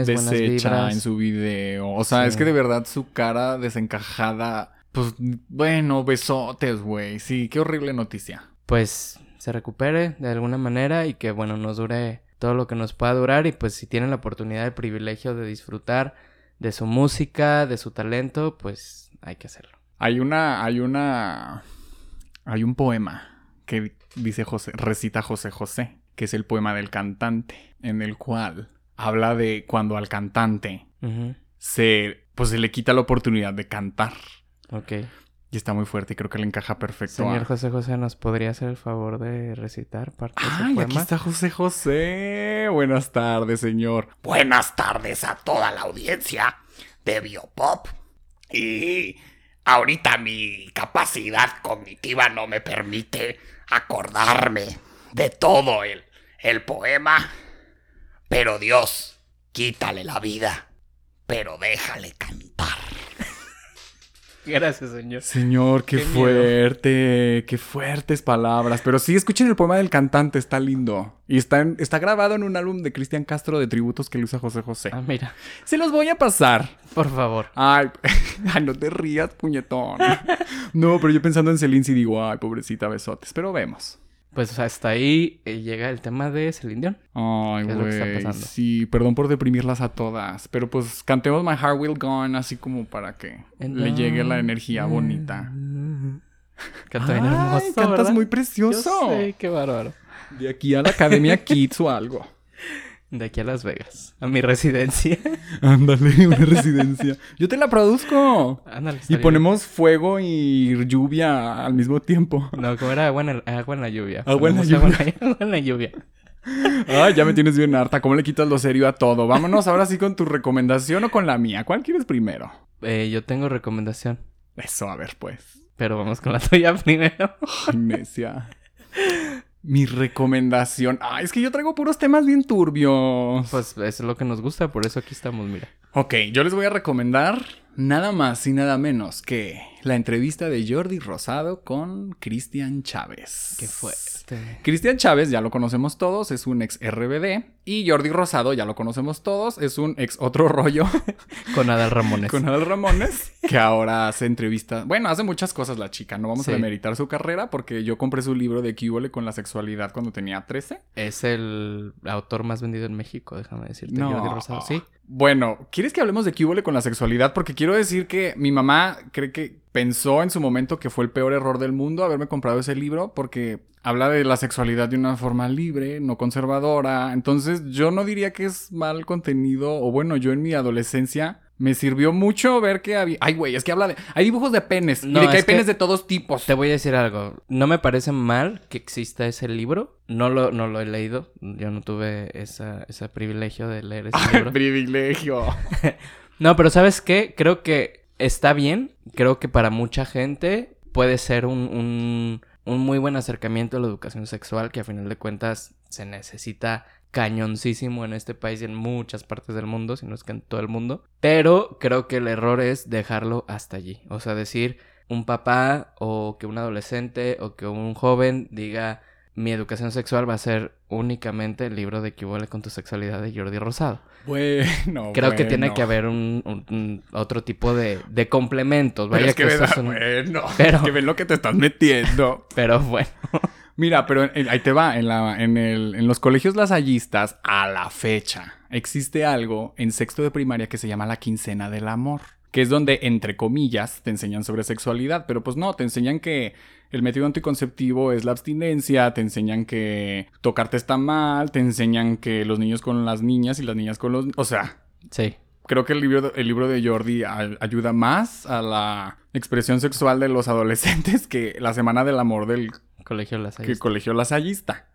desecha en su video. O sea, Sí. es que de verdad su cara desencajada. Pues bueno, besotes, güey. Sí, qué horrible noticia. pues se recupere de alguna manera y que bueno nos dure todo lo que nos pueda durar y pues si tienen la oportunidad el privilegio de disfrutar de su música, de su talento, pues hay que hacerlo. Hay una, hay una, hay un poema que dice José, recita José José, que es el poema del cantante, en el cual habla de cuando al cantante se, pues se le quita la oportunidad de cantar. Ok. Y está muy fuerte y creo que le encaja perfecto. Señor a- José José, ¿nos podría hacer el favor de recitar parte de ese aquí poema? está José José. Buenas tardes, señor. Buenas tardes a toda la audiencia de Biopop. Y ahorita mi capacidad cognitiva no me permite acordarme de todo el, el poema. Pero Dios, quítale la vida, pero déjale cantar. Gracias, señor. Señor, qué, Qué miedo. fuerte, qué fuertes palabras. Pero sí, escuchen el poema del cantante, está lindo. Y está, en- está grabado en un álbum de Cristian Castro de tributos que le usa José José. Ah, mira, Se los voy a pasar. por favor. Ay, ay, no te rías, puñetón. No, pero yo pensando en Celine sí digo, ay, pobrecita, besotes. Pero vemos. Pues hasta ahí eh, llega el tema de Celine Dion. Ay, ¿Qué es lo que está güey. Sí, perdón por deprimirlas a todas. Pero pues cantemos My Heart Will Go On así como para que le llegue la energía bonita. Canta bien Ay, cantas ¿verdad? muy Yo precioso. sé, qué bárbaro. De aquí a la Academia Kids o algo. De aquí a Las Vegas. A mi residencia. Ándale, una residencia. Yo te la produzco. Ándale. Y ponemos fuego y lluvia al mismo tiempo. No, como era agua en, el- agua en la lluvia. Agua en la lluvia. Agua, agua en la lluvia. Ay, ya me tienes bien harta. ¿Cómo le quitas lo serio a todo? Vámonos ahora sí con tu recomendación o con la mía. ¿Cuál quieres primero? Eh, yo tengo recomendación. Eso, a ver, pues. Pero vamos con la tuya primero. Ay, necia. Mi recomendación. Ah, es que yo traigo puros temas bien turbios. Pues eso es lo que nos gusta, por eso aquí estamos, mira. Ok, yo les voy a recomendar nada más y nada menos que la entrevista de Jordi Rosado con Cristian Chávez. ¿Qué fue? Este... Cristian Chávez, ya lo conocemos todos, es un ex RBD. Y Jordi Rosado, ya lo conocemos todos, es un ex otro rollo. con Adal Ramones. con Adal Ramones, que ahora hace entrevistas. Bueno, hace muchas cosas la chica, no vamos Sí. a demeritar su carrera porque yo compré su libro de Kibole con la sexualidad cuando tenía 13. Es el autor más vendido en México, déjame decirte. No. Jordi Rosado. Sí. Bueno, ¿quieres que hablemos de Kibole con la sexualidad? Porque quiero decir que mi mamá cree que pensó en su momento que fue el peor error del mundo haberme comprado ese libro porque habla de la sexualidad de una forma libre, no conservadora. Entonces yo no diría que es mal contenido o bueno, yo en mi adolescencia me sirvió mucho ver que había... Ay, güey, es que habla de... Hay dibujos de penes No, y de que hay que- penes de todos tipos. Te voy a decir algo. No me parece mal que exista ese libro. No lo, no lo he leído. Yo no tuve esa, ese privilegio de leer ese libro. Privilegio. No, pero ¿sabes qué? Creo que está bien. Creo que para mucha gente puede ser un, un, un muy buen acercamiento a la educación sexual, que a final de cuentas se necesita cañoncísimo en este país y en muchas partes del mundo, si no es que en todo el mundo. Pero creo que el error es dejarlo hasta allí. O sea, decir un papá o que un adolescente o que un joven diga mi educación sexual va a ser únicamente el libro de Equivale con tu sexualidad de Jordi Rosado. Bueno, Creo que tiene que haber un, un- un otro tipo de, de complementos. Pero es que, que, son- bueno, Pero- que ven lo que te estás metiendo. Pero bueno. Mira, pero en- ahí te va, en, la, en, el, en los colegios lasallistas, a la fecha, existe algo en sexto de primaria que se llama la quincena del amor, que es donde, entre comillas, te enseñan sobre sexualidad, pero pues no, te enseñan que el método anticonceptivo es la abstinencia, te enseñan que tocarte está mal, te enseñan que los niños con las niñas y las niñas con los... O sea, Sí. creo que el libro, el libro de Jordi ayuda más a la expresión sexual de los adolescentes que la semana del amor del Colegio Las que colegio lasallista.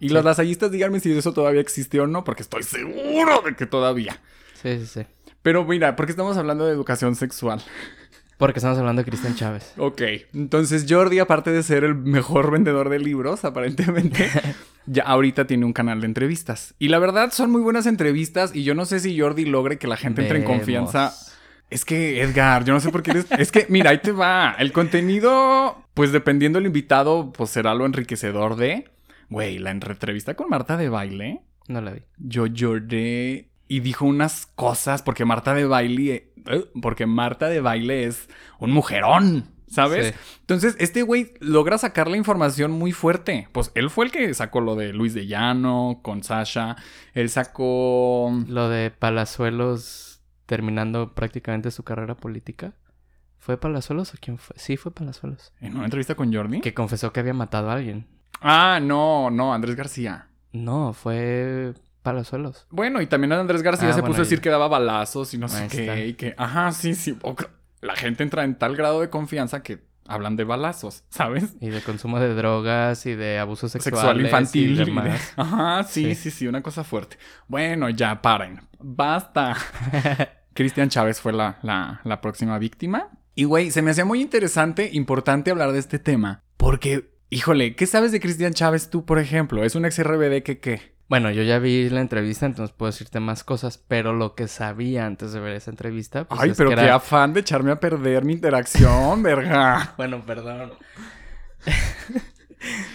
Y sí. los lasallistas, díganme si eso todavía existe o no, porque estoy seguro de que todavía. Sí, sí, sí. Pero mira, ¿por qué estamos hablando de educación sexual? Porque estamos hablando de Cristian Chávez. Ok, entonces Jordi, aparte de ser el mejor vendedor de libros, aparentemente, ya ahorita tiene un canal de entrevistas. Y la verdad son muy buenas entrevistas y yo no sé si Jordi logre que la gente entre en confianza. Es que, Edgar, yo no sé por qué eres... Es que, mira, ahí te va. El contenido, pues dependiendo del invitado, pues será lo enriquecedor de... Güey, la entrevista con Marta de baile, No la vi. yo lloré y dijo unas cosas porque Marta de baile... eh, porque Marta de baile es un mujerón, ¿sabes? Sí. Entonces, este güey logra sacar la información muy fuerte. Pues él fue el que sacó lo de Luis de Llano con Sasha. Él sacó... Lo de Palazuelos terminando prácticamente su carrera política. ¿Fue Palazuelos o quién fue? Sí, fue Palazuelos. En una entrevista con Jordi. Que confesó que había matado a alguien. Ah, no, no, Andrés García. No, fue Palazuelos. Bueno, y también Andrés García Ah, se bueno, puso a decir que daba balazos y no sé qué. está. Y que, ajá, sí, sí. la gente entra en tal grado de confianza que hablan de balazos, ¿sabes? Y de consumo de drogas y de abuso sexual. Sexual infantil. Y y de- demás. Ajá, sí, sí, Sí. sí, una cosa fuerte. Bueno, ya paren. Basta. Cristian Chávez fue la, la, la próxima víctima. Y güey, se me hacía muy interesante, importante hablar de este tema. Porque, híjole, ¿qué sabes de Cristian Chávez tú, por ejemplo? ¿Es un ex RBD que qué? Bueno, yo ya vi la entrevista, entonces puedo decirte más cosas, pero lo que sabía antes de ver esa entrevista, pues Ay, es pero que qué afán de echarme a perder mi interacción, verga. Bueno, perdón.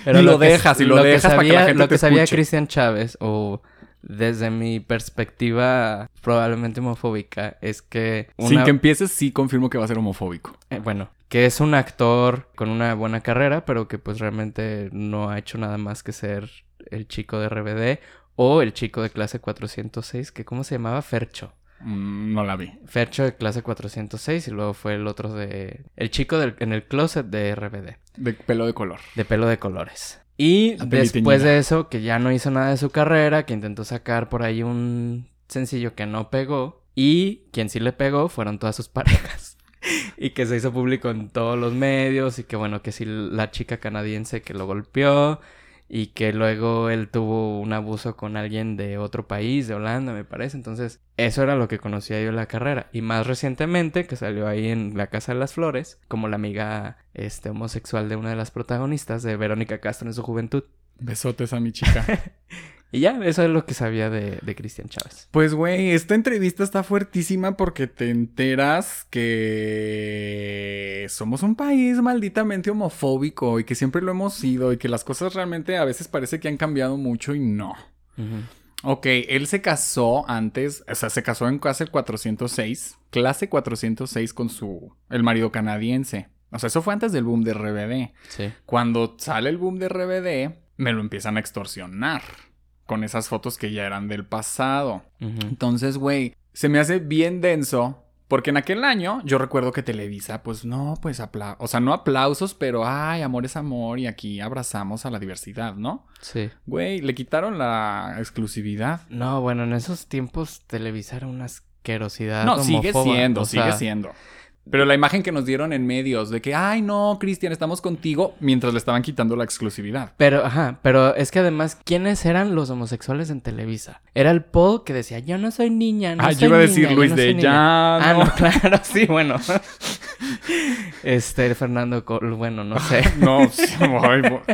Y lo dejas, y lo que dejas para que la gente Lo te que sabía. Cristian Chávez, o desde mi perspectiva probablemente homofóbica, es que... Sin que empieces, sí confirmo que va a ser homofóbico. eh, bueno, que es un actor con una buena carrera, pero que pues realmente no ha hecho nada más que ser el chico de RBD o el chico de clase 406, que ¿cómo se llamaba? Fercho. Mm, no la vi. Fercho de clase 406 y luego fue el otro de... El chico del, en el closet de RBD, De pelo de color. de pelo de colores. Y peli después de eso, que ya no hizo nada de su carrera, que intentó sacar por ahí un sencillo que no pegó. Y quien sí le pegó fueron todas sus parejas. y que se hizo público en todos los medios. Y que bueno, que sí la chica canadiense que lo golpeó. Y que luego él tuvo un abuso con alguien de otro país, de Holanda, me parece. Entonces, eso era lo que conocía yo de la carrera. Y más recientemente, que salió ahí en La Casa de las Flores, como la amiga este, homosexual de una de las protagonistas, de Verónica Castro en su juventud. Besotes a mi chica. Y ya, eso es lo que sabía de, de Cristian Chávez. Pues, güey, esta entrevista está fuertísima porque te enteras que somos un país malditamente homofóbico y que siempre lo hemos sido y que las cosas realmente a veces parece que han cambiado mucho y no. Ujú. Ok, él se casó antes, o sea, se casó en clase 406, clase 406 con su, el marido canadiense. O sea, eso fue antes del boom de RBD. Sí. Cuando sale el boom de RBD, me lo empiezan a extorsionar con esas fotos que ya eran del pasado. Entonces, güey, se me hace bien denso. Porque en aquel año yo recuerdo que Televisa, pues no, pues aplausos. O sea, no aplausos, pero ay, amor es amor y aquí abrazamos a la diversidad, ¿no? Sí. Güey, le quitaron la exclusividad. No, bueno, en esos tiempos Televisa era una asquerosidad. No, sigue siendo, o sigue siendo. Pero la imagen que nos dieron en medios de que, ay, no, Cristian, estamos contigo, mientras le estaban quitando la exclusividad. Pero, ajá, pero es que además, ¿quiénes eran los homosexuales en Televisa? Era el Paul que decía, yo no soy niña, no ah, soy yo iba a decir niña, Luis no de niña". Llano. Ah, no, claro, sí, bueno. este, Fernando Col, bueno, no sé. No,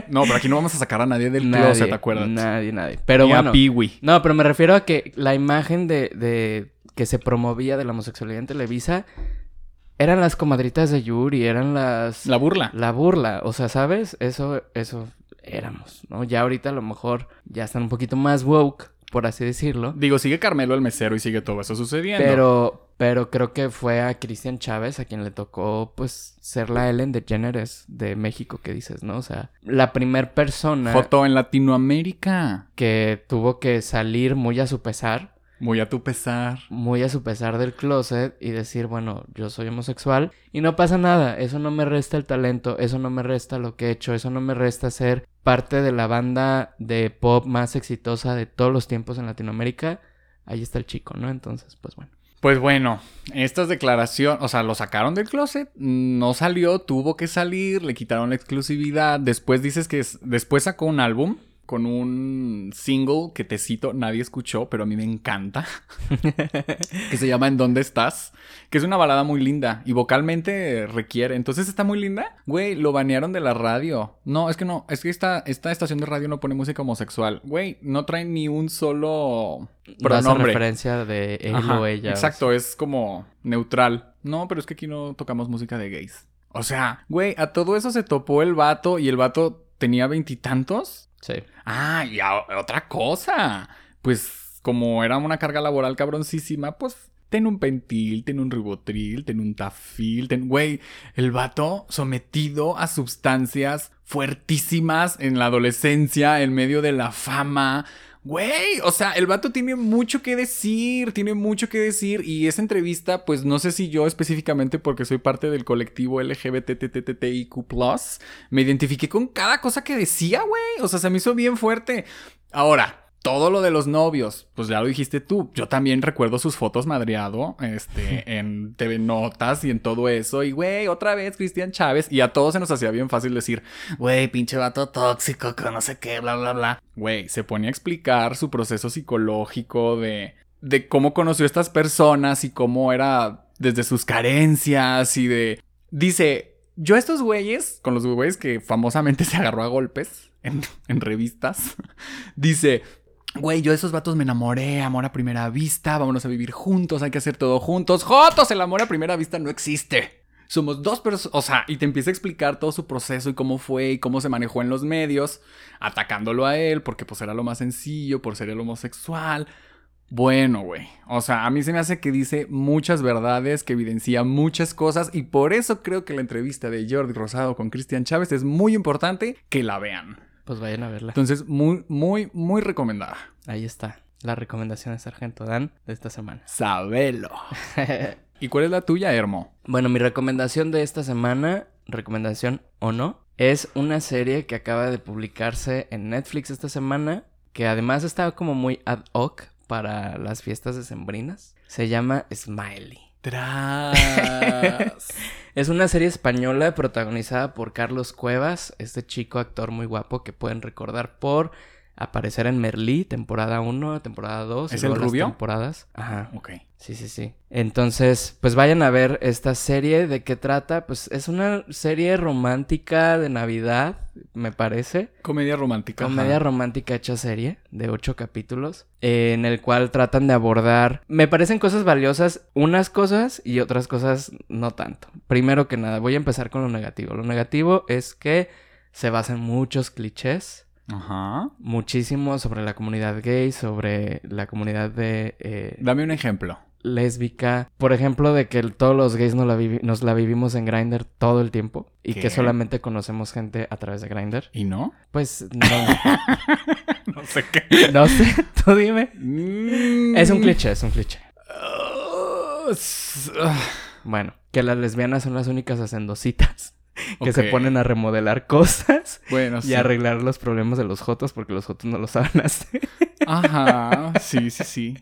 no, pero aquí no vamos a sacar a nadie del Nadie, closet, acuérdate. Nadie, nadie. Pero Ni bueno. a Peewee. No, pero me refiero a que la imagen de, de que se promovía de la homosexualidad en Televisa eran las comadritas de Yuri, eran las La burla. la burla, o sea, ¿sabes? Eso eso éramos, ¿no? Ya ahorita a lo mejor ya están un poquito más woke, por así decirlo, Digo, sigue Carmelo el mesero y sigue todo eso sucediendo. pero pero creo que fue a Cristian Chávez a quien le tocó pues ser la Ellen DeGeneres de México que dices, ¿no? O sea, la primer persona Foto en Latinoamérica. que tuvo que salir muy a su pesar Muy a tu pesar. muy a su pesar del closet y decir, bueno, yo soy homosexual y no pasa nada, eso no me resta el talento, eso no me resta lo que he hecho, eso no me resta ser parte de la banda de pop más exitosa de todos los tiempos en Latinoamérica. Ahí está el chico, ¿no? Entonces, pues bueno. Pues bueno, estas declaraciones, o sea, lo sacaron del closet, no salió, tuvo que salir, le quitaron la exclusividad. Después dices que es- después sacó un álbum con un single que te cito, nadie escuchó, pero a mí me encanta, que se llama En dónde estás, que es una balada muy linda y vocalmente requiere, entonces está muy linda. Güey, lo banearon de la radio. No, es que no, es que esta, esta estación de radio no pone música homosexual. Güey, no trae ni un solo pronombre. referencia de él Ajá, o ella. o Exacto, es como neutral. No, pero es que aquí no tocamos música de gays. O sea, güey, a todo eso se topó el vato y el vato tenía veintitantos. Sí. Ah, y otra cosa. Pues como era una carga laboral cabroncísima, pues ten un pentil, ten un ribotril, ten un tafil, ten... Güey, el vato sometido a sustancias fuertísimas en la adolescencia, en medio de la fama. Güey, o sea, el vato tiene mucho que decir, tiene mucho que decir y esa entrevista, pues no sé si yo específicamente porque soy parte del colectivo LGBTTTIQ+, me identifiqué con cada cosa que decía, güey. O sea, se me hizo bien fuerte. Ahora, todo lo de los novios, pues ya lo dijiste tú. Yo también recuerdo sus fotos madreado, este, en TV Notas y en todo eso. Y, güey, otra vez Cristian Chávez. Y a todos se nos hacía bien fácil decir, güey, pinche vato tóxico, que no sé qué, bla, bla, bla. Güey, se ponía a explicar su proceso psicológico de, de cómo conoció a estas personas y cómo era desde sus carencias y de... Dice, yo a estos güeyes, con los güeyes que famosamente se agarró a golpes en, en revistas, dice, güey, yo a esos vatos me enamoré, amor a primera vista, vámonos a vivir juntos, hay que hacer todo juntos. Jotos, el amor a primera vista no existe. Somos dos personas, o sea, y te empieza a explicar todo su proceso y cómo fue y cómo se manejó en los medios, atacándolo a él porque pues era lo más sencillo, por ser el homosexual. Bueno, güey. O sea, a mí se me hace que dice muchas verdades, que evidencia muchas cosas y por eso creo que la entrevista de Jordi Rosado con Cristian Chávez es muy importante que la vean. Pues vayan a verla. Entonces, muy, muy, muy recomendada. Ahí está. La recomendación de Sargento Dan de esta semana. Sabelo. ¿Y cuál es la tuya, Hermo? Bueno, mi recomendación de esta semana, recomendación o no, es una serie que acaba de publicarse en Netflix esta semana, que además está como muy ad hoc para las fiestas decembrinas. Se llama Smiley. Tras. Es una serie española protagonizada por Carlos Cuevas, este chico actor muy guapo que pueden recordar por aparecer en Merlí, temporada 1, temporada 2. y ¿Es el las rubio? temporadas. Ajá. ok. Sí, sí, sí. Entonces, pues vayan a ver esta serie. ¿De qué trata? Pues es una serie romántica de Navidad, me parece. Comedia romántica. Comedia ajá. romántica hecha serie de ocho capítulos, eh, en el cual tratan de abordar, me parecen cosas valiosas, unas cosas y otras cosas no tanto. Primero que nada, voy a empezar con lo negativo. Lo negativo es que se basa en muchos clichés, Ajá. muchísimo sobre la comunidad gay, sobre la comunidad de eh, Dame un ejemplo. lésbica. Por ejemplo, de que todos los gays nos la, vivi- nos la vivimos en Grindr todo el tiempo y ¿Qué? que solamente conocemos gente a través de Grindr. ¿Y no? Pues no, No sé qué. no sé, tú dime. Mm. Es un cliché, es un cliché. Ah, ah, Bueno, que las lesbianas son las únicas hacendositas que se ponen a remodelar cosas Bueno, y sí. arreglar los problemas de los jotos porque los jotos no lo saben hacer. Ajá. Sí, sí, sí.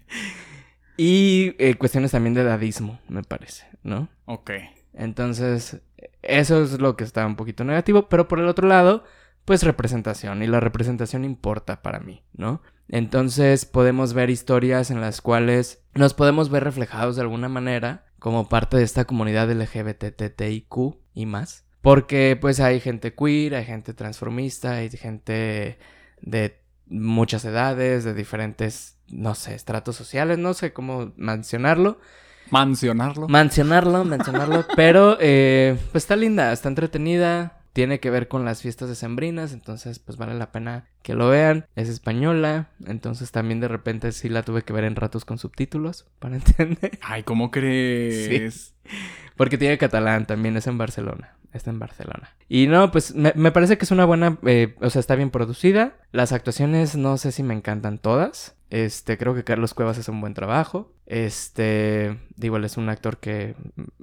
Y eh, cuestiones también de dadismo, me parece, ¿no? Ok. Entonces, eso es lo que está un poquito negativo, pero por el otro lado, pues representación, y la representación importa para mí, ¿no? Entonces podemos ver historias en las cuales nos podemos ver reflejados de alguna manera como parte de esta comunidad LGBTTIQ y más. Porque pues hay gente queer, hay gente transformista, hay gente de muchas edades, de diferentes, no sé, estratos sociales, no sé cómo mencionarlo. Mencionarlo. Mencionarlo, mencionarlo. pero eh, pues está linda, está entretenida. Tiene que ver con las fiestas decembrinas. Entonces, pues vale la pena que lo vean. Es española. Entonces también de repente sí la tuve que ver en ratos con subtítulos. Para entender. Ay, ¿cómo crees? Porque tiene catalán, también es en Barcelona. Está en Barcelona. Y no, pues me, me parece que es una buena. eh, o sea, está bien producida. Las actuaciones no sé si me encantan todas. Este, creo que Carlos Cuevas hace un buen trabajo. Este, digo, él es un actor que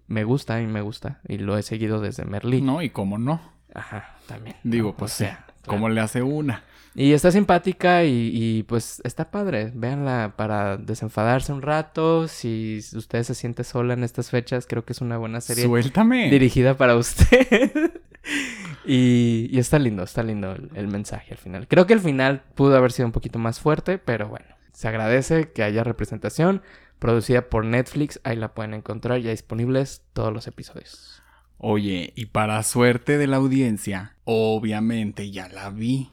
me gusta y me gusta. Y lo he seguido desde Merlí. No, y cómo no. Ajá, también. Digo, ¿no? pues O sea, ¿Cómo le hace una? Y está simpática y, y, pues está padre. Véanla para desenfadarse un rato. Si usted se siente sola en estas fechas, creo que es una buena serie Suéltame. dirigida para usted. y, y está lindo, está lindo el, el mensaje al final. Creo que el final pudo haber sido un poquito más fuerte, pero bueno, se agradece que haya representación. Producida por Netflix, ahí la pueden encontrar ya disponibles todos los episodios. Oye, y para suerte de la audiencia, obviamente ya la vi.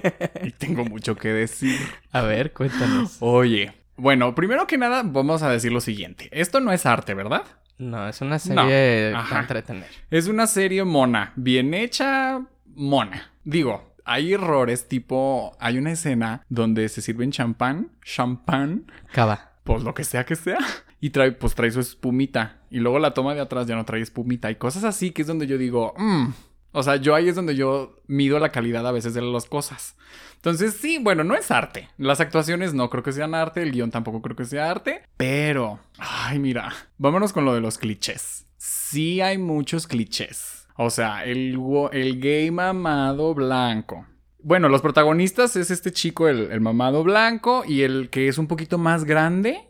y tengo mucho que decir. A ver, cuéntanos. Oye, bueno, primero que nada, vamos a decir lo siguiente. Esto no es arte, ¿verdad? No, es una serie para entretener. Es una serie mona, bien hecha, mona. Digo, hay errores tipo, hay una escena donde se sirven champán, champán, Cava. pues lo que sea que sea, y trae, pues trae su espumita. Y luego la toma de atrás ya no trae espumita. Y cosas así que es donde yo digo, "Mm". o sea, yo ahí es donde yo mido la calidad a veces de las cosas. Entonces, sí, bueno, no es arte. Las actuaciones no creo que sean arte, el guion tampoco creo que sea arte, pero, ay, mira, vámonos con lo de los clichés. Sí hay muchos clichés. O sea, el, el gay mamado blanco. Bueno, los protagonistas es este chico, el mamado blanco, y el que es un poquito más grande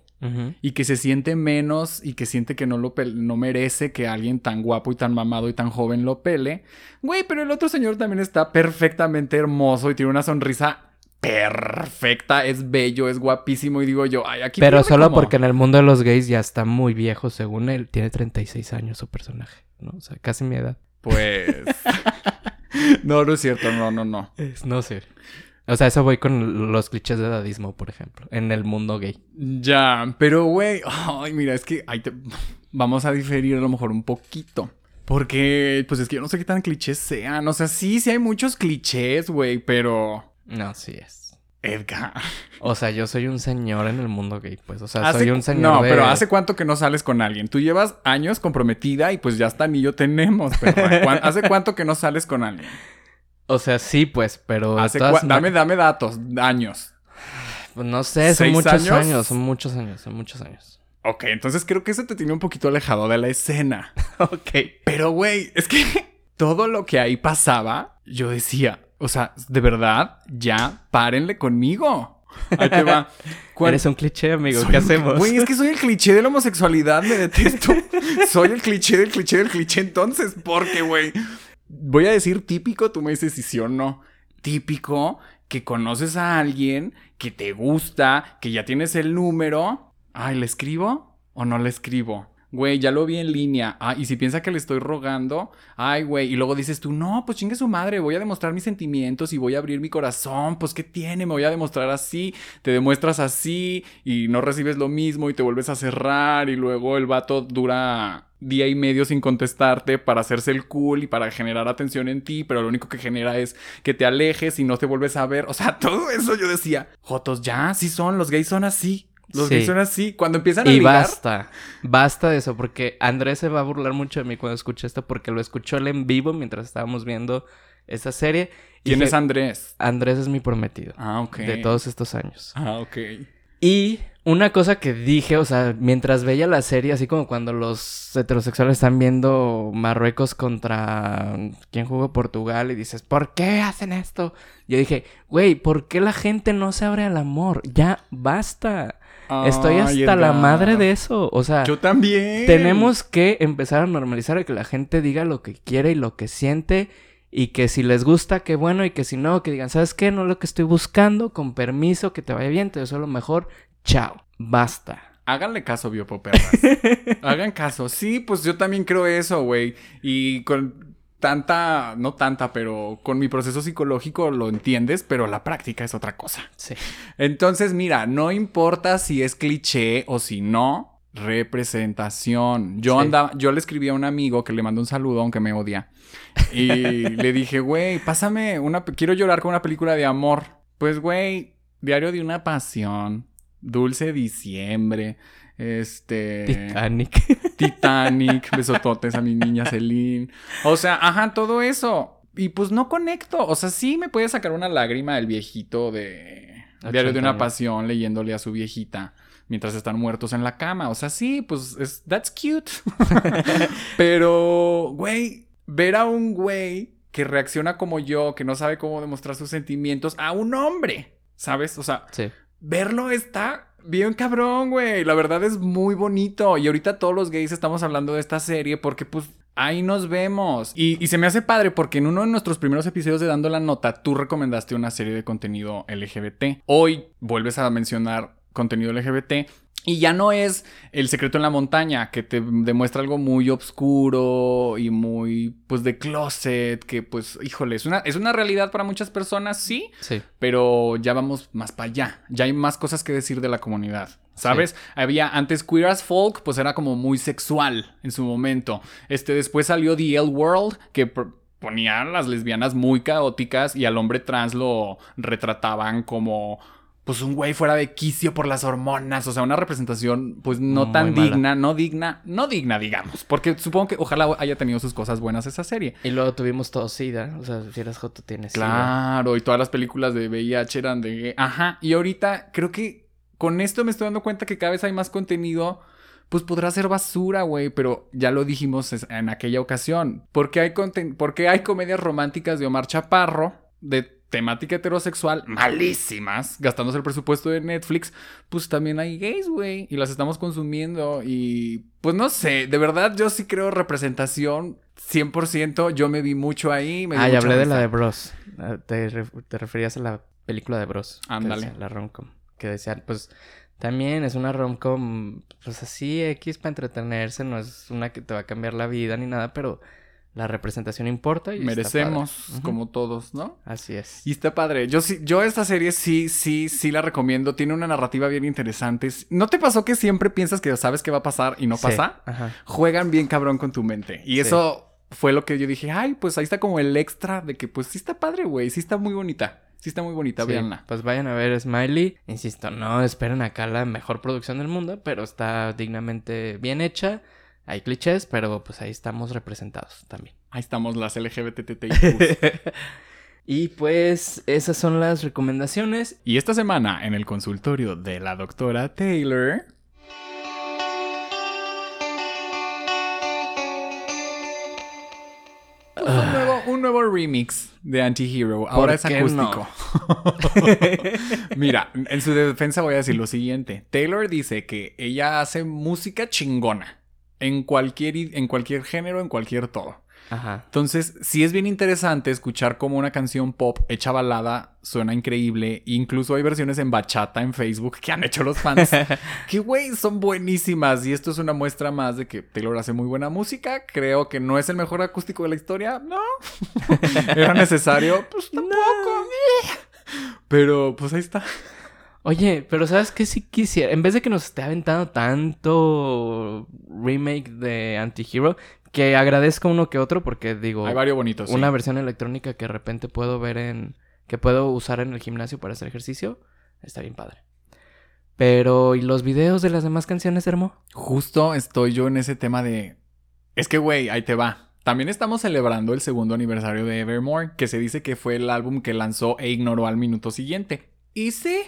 Y que se siente menos y que siente que no lo no merece que alguien tan guapo y tan mamado y tan joven lo pele. Güey, pero el otro señor también está perfectamente hermoso y tiene una sonrisa perfecta, es bello, es guapísimo y digo yo, ay, aquí Pero solo como- porque en el mundo de los gays ya está muy viejo, según él. Tiene 36 años su personaje, ¿no? O sea, casi mi edad. pues No, no es cierto, no, no, no. no sé. O sea, eso voy con los clichés de dadismo, por ejemplo, en el mundo gay. Ya, pero güey, ay, mira, es que ahí te- vamos a diferir a lo mejor un poquito. Porque, pues es que yo no sé qué tan clichés sean. O sea, sí, sí hay muchos clichés, güey, pero... No, sí es. Edgar. O sea, yo soy un señor en el mundo gay, pues. O sea, Hace- soy un señor No, de- pero ¿hace cuánto que no sales con alguien? Tú llevas años comprometida y pues ya hasta anillo tenemos. ¿Cuán- ¿Hace cuánto que no sales con alguien? O sea, sí, pues, pero... Hace todas dame, dame datos, años. Pues no sé, son ¿Seis muchos años? años? Son muchos años, son muchos años. Ok, entonces creo que eso te tiene un poquito alejado de la escena. ok. Pero, güey, es que todo lo que ahí pasaba, yo decía, o sea, de verdad, ya párenle conmigo. Ahí te va. Cuan- Eres un cliché, amigo. Soy ¿Qué hacemos? Güey, es que soy el cliché de la homosexualidad, me detesto. soy el cliché del cliché del cliché, entonces, porque, güey. Voy a decir típico, tú me dices si sí o no. Típico que conoces a alguien que te gusta, que ya tienes el número. Ay, ¿le escribo o no le escribo? güey, ya lo vi en línea. Ah, y si piensa que le estoy rogando, ay, güey. Y luego dices tú, no, pues chingue su madre, voy a demostrar mis sentimientos y voy a abrir mi corazón. Pues, ¿qué tiene? Me voy a demostrar así. Te demuestras así y no recibes lo mismo y te vuelves a cerrar. Y luego el vato dura día y medio sin contestarte para hacerse el cool y para generar atención en ti, pero lo único que genera es que te alejes y no te vuelves a ver. O sea, todo eso yo decía, Jotos, ya, sí son, los gays son así. Los Sí. gays son así. Cuando empiezan a Y ligar, basta, basta de eso, porque Andrés se va a burlar mucho de mí cuando escuche esto, porque lo escuchó él en vivo mientras estábamos viendo esta serie. ¿quién es Andrés? Andrés es mi prometido. Ah, ok. De todos estos años. Ah, ok. Y una cosa que dije, o sea, mientras veía la serie, así como cuando los heterosexuales están viendo Marruecos contra quien jugó Portugal y dices, ¿por qué hacen esto? Yo dije, güey, ¿por qué la gente no se abre al amor? Ya basta. Estoy hasta la madre de eso. O sea, Yo también. tenemos que empezar a normalizar que la gente diga lo que quiere y lo que siente. Y que si les gusta, qué bueno. Y que si no, que digan, ¿sabes qué? No es lo que estoy buscando. Con permiso, que te vaya bien. Te deseo lo mejor. Chao. Basta. Háganle caso, biopoperras. Hagan caso. Sí, pues yo también creo eso, güey. Y con tanta, no tanta, pero con mi proceso psicológico lo entiendes, pero la práctica es otra cosa. Sí. Entonces, mira, no importa si es cliché o si no, representación. Yo Sí. andaba, yo le escribí a un amigo que le mandó un saludo, aunque me odia. Y le dije, güey, pásame una, quiero llorar con una película de amor. Pues, güey, Diario de una pasión, Dulce Diciembre, este... Titanic. Titanic, besototes a mi niña Celine. O sea, ajá, todo eso. Y pues no conecto. O sea, sí me puede sacar una lágrima el viejito de Diario de 80 una pasión leyéndole a su viejita mientras están muertos en la cama. O sea, sí, pues es, that's cute. Pero, güey, ver a un güey que reacciona como yo, que no sabe cómo demostrar sus sentimientos, a un hombre, ¿sabes? O sea, Sí. Verlo está bien cabrón, güey. La verdad es muy bonito. Y ahorita todos los gays estamos hablando de esta serie porque pues ahí nos vemos. Y, y se me hace padre porque en uno de nuestros primeros episodios de Dando la Nota, tú recomendaste una serie de contenido LGBT. Hoy vuelves a mencionar contenido LGBT. Y ya no es El secreto en la montaña, que te demuestra algo muy oscuro y muy, pues, de closet, que, pues, híjole, es una, es una realidad para muchas personas, sí, Sí. pero ya vamos más para allá. Ya hay más cosas que decir de la comunidad. ¿Sabes? Había antes Queer as Folk, pues era como muy sexual en su momento. Este, después salió The L World, que ponía a las lesbianas muy caóticas y al hombre trans lo retrataban como pues un güey fuera de quicio por las hormonas, o sea, una representación pues no Muy tan mala. digna, no digna, no digna, digamos, porque supongo que ojalá haya tenido sus cosas buenas esa serie. Y luego tuvimos todo SIDA. O sea, si eres Joto, tienes SIDA. Claro, y todas las películas de VIH eran de... Ajá, y ahorita creo que con esto me estoy dando cuenta que cada vez hay más contenido, pues podrá ser basura, güey, pero ya lo dijimos en aquella ocasión. ¿Por qué hay, conten- por qué hay comedias románticas de Omar Chaparro de temática heterosexual malísimas, gastándose el presupuesto de Netflix? Pues también hay gays, güey, y las estamos consumiendo y pues no sé, de verdad yo sí creo representación 100%, yo me vi mucho ahí. Me Ah, ya hablé de la de Bros. Ah, Te, te referías a la película de Bros. Ándale. La romcom. Que decían, pues, también es una romcom, pues así, X para entretenerse. No es una que te va a cambiar la vida ni nada, pero la representación importa y está merecemos como todos, ¿no? Así es. Y está padre. Yo sí, yo esta serie sí, sí, sí la recomiendo. Tiene una narrativa bien interesante. ¿No te pasó que siempre piensas que sabes qué va a pasar y no Sí, pasa? Ajá. Juegan bien cabrón con tu mente. Y Sí. eso fue lo que yo dije, ay, pues ahí está como el extra de que pues sí está padre, güey. Sí está muy bonita. Sí está muy bonita, Sí, véanla. Pues vayan a ver Smiley. Insisto, no esperen acá la mejor producción del mundo, pero está dignamente bien hecha. Hay clichés, pero pues ahí estamos representados también. Ahí estamos las LGBTTI. y pues esas son las recomendaciones. y esta semana en el consultorio de la doctora Taylor. pues, un, nuevo, un nuevo remix de Anti-Hero. Ahora es acústico. Mira, en su defensa voy a decir lo siguiente. Taylor dice que ella hace música chingona. En cualquier, en cualquier género, en cualquier todo. Ajá. Entonces, sí es bien interesante escuchar cómo una canción pop hecha balada suena increíble. Incluso hay versiones en bachata en Facebook que han hecho los fans. que, güey, son buenísimas. Y esto es una muestra más de que Taylor hace muy buena música. Creo que no es el mejor acústico de la historia. No. Era necesario. Pues tampoco. Pero, pues ahí está. Oye, pero ¿sabes qué sí quisiera? En vez de que nos esté aventando tanto remake de Antihero, que agradezco uno que otro porque digo... Hay varios bonitos. sí. Una versión electrónica que de repente puedo ver en... que puedo usar en el gimnasio para hacer ejercicio, está bien padre. Pero, ¿y los videos de las demás canciones, Hermo? Justo estoy yo en ese tema de... Es que, güey, ahí te va. También estamos celebrando el segundo aniversario de Evermore, que se dice que fue el álbum que lanzó e ignoró al minuto siguiente. Sí.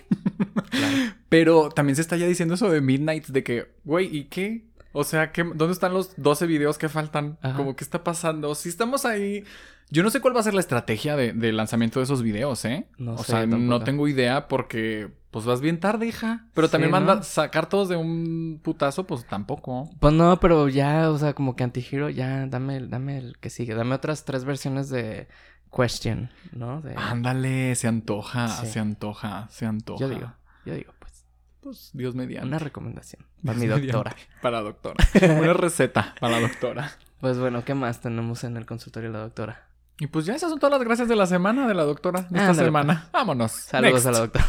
Pero también se está ya diciendo eso de Midnight, de que, güey, ¿y qué? O sea, ¿qué, ¿dónde están los 12 videos que faltan? Ajá. Como, ¿qué está pasando? Si estamos ahí... Yo no sé cuál va a ser la estrategia de, de lanzamiento de esos videos, ¿eh? No o sé, sea, no tengo idea porque, pues vas bien tarde, hija. Pero también Sí, manda ¿no? sacar todos de un putazo, pues tampoco. Pues no, pero ya, o sea, como que Antihero, ya, dame, el- dame el que sigue. Dame otras tres versiones de Question, ¿no? De- Ándale, se antoja, Sí. se antoja, se antoja. yo digo, yo digo, pues, Pues Dios mediante. una recomendación para mi doctora. mediante. Para la doctora. Una receta para la doctora. Pues bueno, ¿qué más tenemos en el consultorio de la doctora? Y pues ya esas son todas las gracias de la semana de la doctora. De esta Ándale, semana. Vámonos. Saludos Next. a la doctora.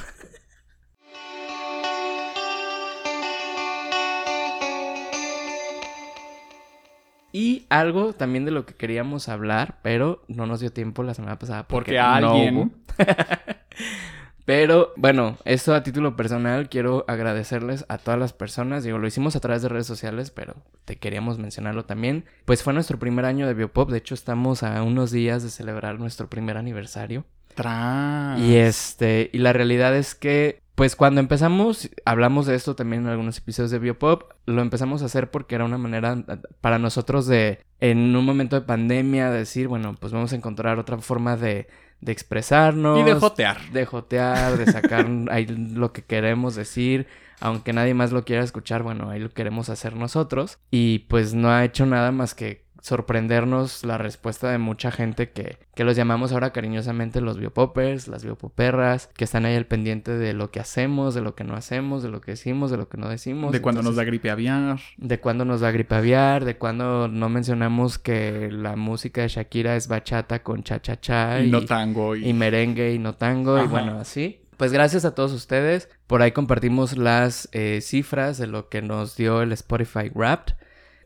Y algo también de lo que queríamos hablar, pero no nos dio tiempo la semana pasada porque, Porque no alguien- hubo. Pero bueno, esto a título personal quiero agradecerles a todas las personas. Digo, lo hicimos a través de redes sociales, pero te queríamos mencionarlo también. Pues fue nuestro primer año de Biopop. De hecho, estamos a unos días de celebrar nuestro primer aniversario. Tras. Y este, y la realidad es que, pues cuando empezamos, hablamos de esto también en algunos episodios de Biopop, lo empezamos a hacer porque era una manera eh, para nosotros de, en un momento de pandemia, decir, bueno, pues vamos a encontrar otra forma de, de expresarnos. Y de jotear. De jotear, de sacar ahí lo que queremos decir. Aunque nadie más lo quiera escuchar, bueno, ahí lo queremos hacer nosotros. Y pues no ha hecho nada más que sorprendernos la respuesta de mucha gente que, que los llamamos ahora cariñosamente los biopoppers, las biopoperras, que están ahí al pendiente de lo que hacemos, de lo que no hacemos, de lo que decimos, de lo que no decimos. De cuando nos da gripe aviar. de cuándo nos da gripe aviar, de cuándo no mencionamos que la música de Shakira es bachata con cha-cha-cha Y no tango. Y... y merengue y no tango y bueno, así. Pues gracias a todos ustedes. Por ahí compartimos las eh, cifras de lo que nos dio el Spotify Wrapped.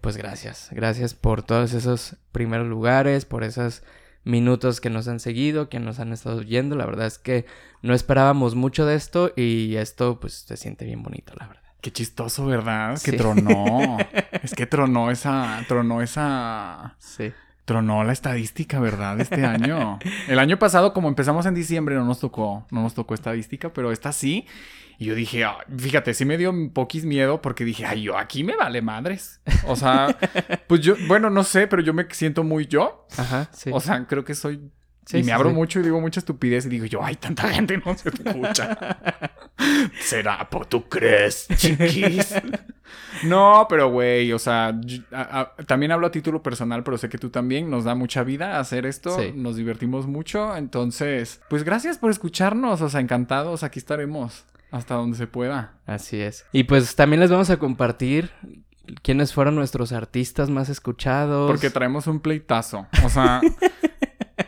Pues gracias. Gracias por todos esos primeros lugares, por esos minutos que nos han seguido, que nos han estado oyendo. La verdad es que no esperábamos mucho de esto y esto pues se siente bien bonito, la verdad. Qué chistoso, ¿verdad? Sí. Que tronó. es que tronó esa. Tronó esa. Sí. Tronó la estadística, ¿verdad? Este año. El año pasado, como empezamos en diciembre, no nos tocó, no nos tocó estadística, pero esta sí. Y yo dije, "Ah", fíjate, sí me dio un poquis miedo porque dije, ay, yo aquí me vale madres. O sea, pues yo, bueno, no sé, pero yo me siento muy yo. Ajá, sí. O sea, creo que soy. Sí, y me sí, abro sí. mucho y digo mucha estupidez y digo yo, ay, tanta gente no se escucha. ¿Será? ¿Por tú crees, chiquis? no, pero güey, o sea, yo- a- a- también hablo a título personal, pero sé que tú también nos da mucha vida hacer esto. Sí. Nos divertimos mucho. Entonces, pues gracias por escucharnos. O sea, encantados. Aquí estaremos hasta donde se pueda. Así es. Y pues también les vamos a compartir quiénes fueron nuestros artistas más escuchados. Porque traemos un pleitazo. O sea,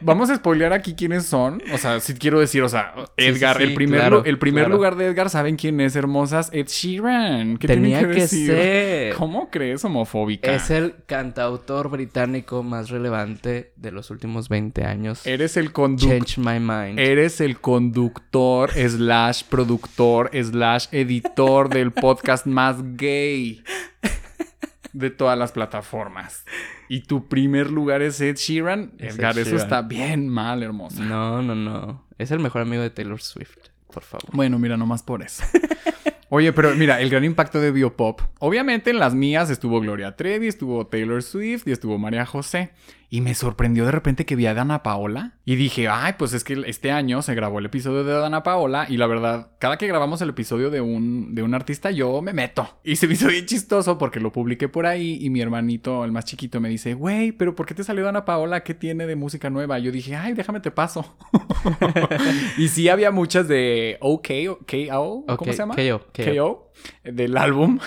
vamos a spoilear aquí quiénes son. O sea, si quiero decir, o sea, Edgar, sí, sí, el primer, claro, el primer claro. lugar de Edgar, ¿saben quién es, hermosas? Ed Sheeran. ¿Qué Tenía que, que decir? ser. ¿Cómo crees, homofóbica? Es el cantautor británico más relevante de los últimos 20 años. Eres el conductor. Change My Mind. Eres el conductor, slash productor, slash editor del podcast más gay de todas las plataformas. Y tu primer lugar es Ed Sheeran. Es Ed Edgar, eso está bien mal, hermosa. No, no, no. Es el mejor amigo de Taylor Swift, por favor. Bueno, mira, nomás por eso. Oye, pero mira, el gran impacto de Biopop. Obviamente en las mías estuvo Gloria Trevi, estuvo Taylor Swift y estuvo María José. Y me sorprendió de repente que vi a Dana Paola. Y dije, ay, pues es que este año se grabó el episodio de Dana Paola. Y la verdad, cada que grabamos el episodio de un, de un artista, yo me meto. Y se me hizo bien chistoso porque lo publiqué por ahí. Y mi hermanito, el más chiquito, me dice, güey, pero ¿por qué te salió Dana Paola? ¿Qué tiene de música nueva? Yo dije, ay, déjame te paso. y sí había muchas de OK, KO, ¿cómo se llama? KO, KO. KO, del álbum.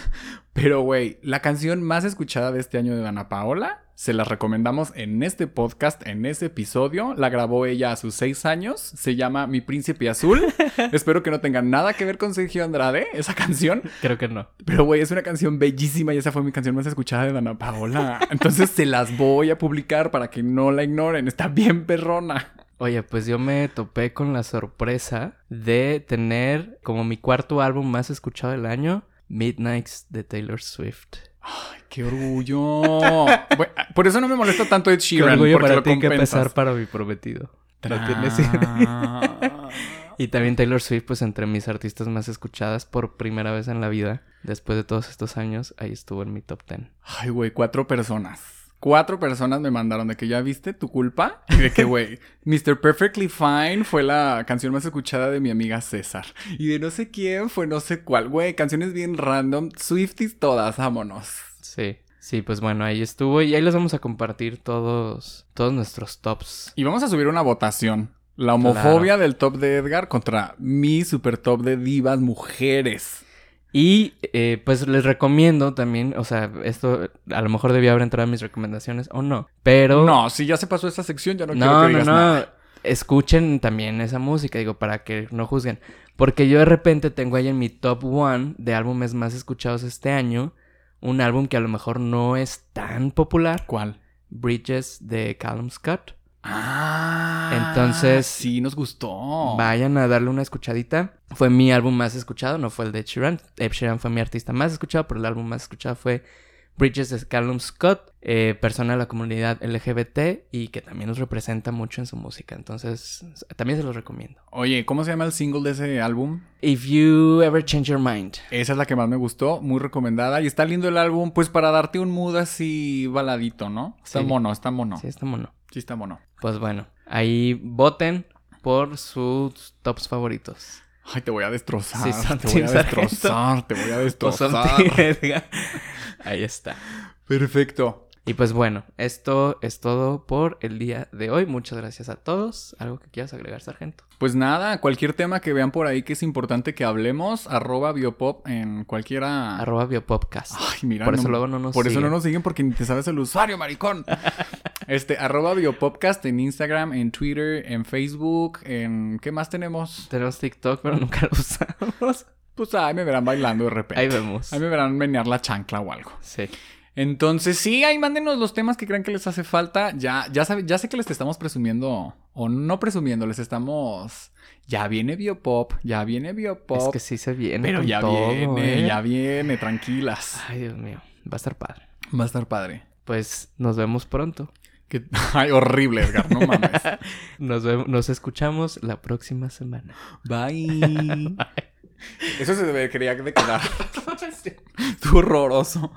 Pero, güey, la canción más escuchada de este año de Dana Paola, se la recomendamos en este podcast, en este episodio. La grabó ella a sus seis años. Se llama Mi Príncipe Azul. Espero que no tenga nada que ver con Sergio Andrade, esa canción. Creo que no. Pero, güey, es una canción bellísima y esa fue mi canción más escuchada de Dana Paola. Entonces se las voy a publicar para que no la ignoren. Está bien perrona. Oye, pues yo me topé con la sorpresa de tener como mi cuarto álbum más escuchado del año, Midnights de Taylor Swift. Ay, qué orgullo. Bueno, por eso no me molesta tanto Ed Qué Sheeran. orgullo porque para lo ti que pesar para mi prometido. Ah. Y también Taylor Swift, pues entre mis artistas más escuchadas por primera vez en la vida, después de todos estos años, ahí estuvo en mi top 10. Ay, güey, cuatro personas. Cuatro personas me mandaron de que ya viste tu culpa. Y de que, güey, Mr. Perfectly Fine fue la canción más escuchada de mi amiga César. Y de no sé quién fue no sé cuál. Güey, canciones bien random. Swifties todas, vámonos. Sí, sí, pues bueno, ahí estuvo y ahí les vamos a compartir todos, todos nuestros tops. Y vamos a subir una votación. La homofobia del top de Edgar contra mi super top de divas mujeres. Y eh, pues les recomiendo también, o sea, esto a lo mejor debía haber entrado en mis recomendaciones o no, pero... No, si ya se pasó esa sección, ya no, quiero que no, digas no. nada. Escuchen también esa música, digo, para que no juzguen. Porque yo de repente tengo ahí en mi top one de álbumes más escuchados este año, un álbum que a lo mejor no es tan popular, ¿Cuál? Bridges de Callum Scott. Ah. Entonces- Sí, nos gustó. Vayan a darle una escuchadita. Fue mi álbum más escuchado, no fue el de Sheeran. Ed Sheeran fue mi artista más escuchado, pero el álbum más escuchado fue Bridges de Callum Scott, eh, persona de la comunidad LGBT y que también nos representa mucho en su música. Entonces, también se los recomiendo. Oye, ¿cómo se llama el single de ese álbum? If You Ever Change Your Mind. Esa es la que más me gustó, muy recomendada. Y está lindo el álbum, pues para darte un mood así baladito, ¿no? Está Sí. mono, está mono. Sí, está mono. Sí, está mono. Pues bueno, ahí voten por sus tops favoritos. Ay, te voy a destrozar. Sí, son te voy a Sargento. destrozar, te voy a son destrozar. Ahí está. Perfecto. Y pues bueno, esto es todo por el día de hoy. Muchas gracias a todos. ¿Algo que quieras agregar, Sargento? Pues nada, cualquier tema que vean por ahí que es importante que hablemos, arroba biopop en cualquiera. Arroba Biopopcast. Ay, mira. por eso luego no nos Por eso no siguen. nos siguen porque ni te sabes el usuario, maricón. Este, arroba biopopcast en Instagram, en Twitter, en Facebook, en... ¿Qué más tenemos? Tenemos TikTok, pero nunca lo usamos. Pues ahí me verán bailando de repente. Ahí vemos. Ahí me verán menear la chancla o algo. Sí. Entonces, sí, ahí mándenos los temas que crean que les hace falta. Ya, ya, sabe- ya sé que les estamos presumiendo, o no presumiendo, les estamos... Ya viene Biopop, ya viene Biopop. Es que sí se viene. pero ya todo, viene, ¿eh? ya viene, tranquilas. Ay, Dios mío. Va a estar padre. Va a estar padre. Pues nos vemos pronto. Ay, horrible, Edgar, no mames. Nos, vemos- nos escuchamos la próxima semana. Bye. Eso se debería de quedar. Estuvo horroroso.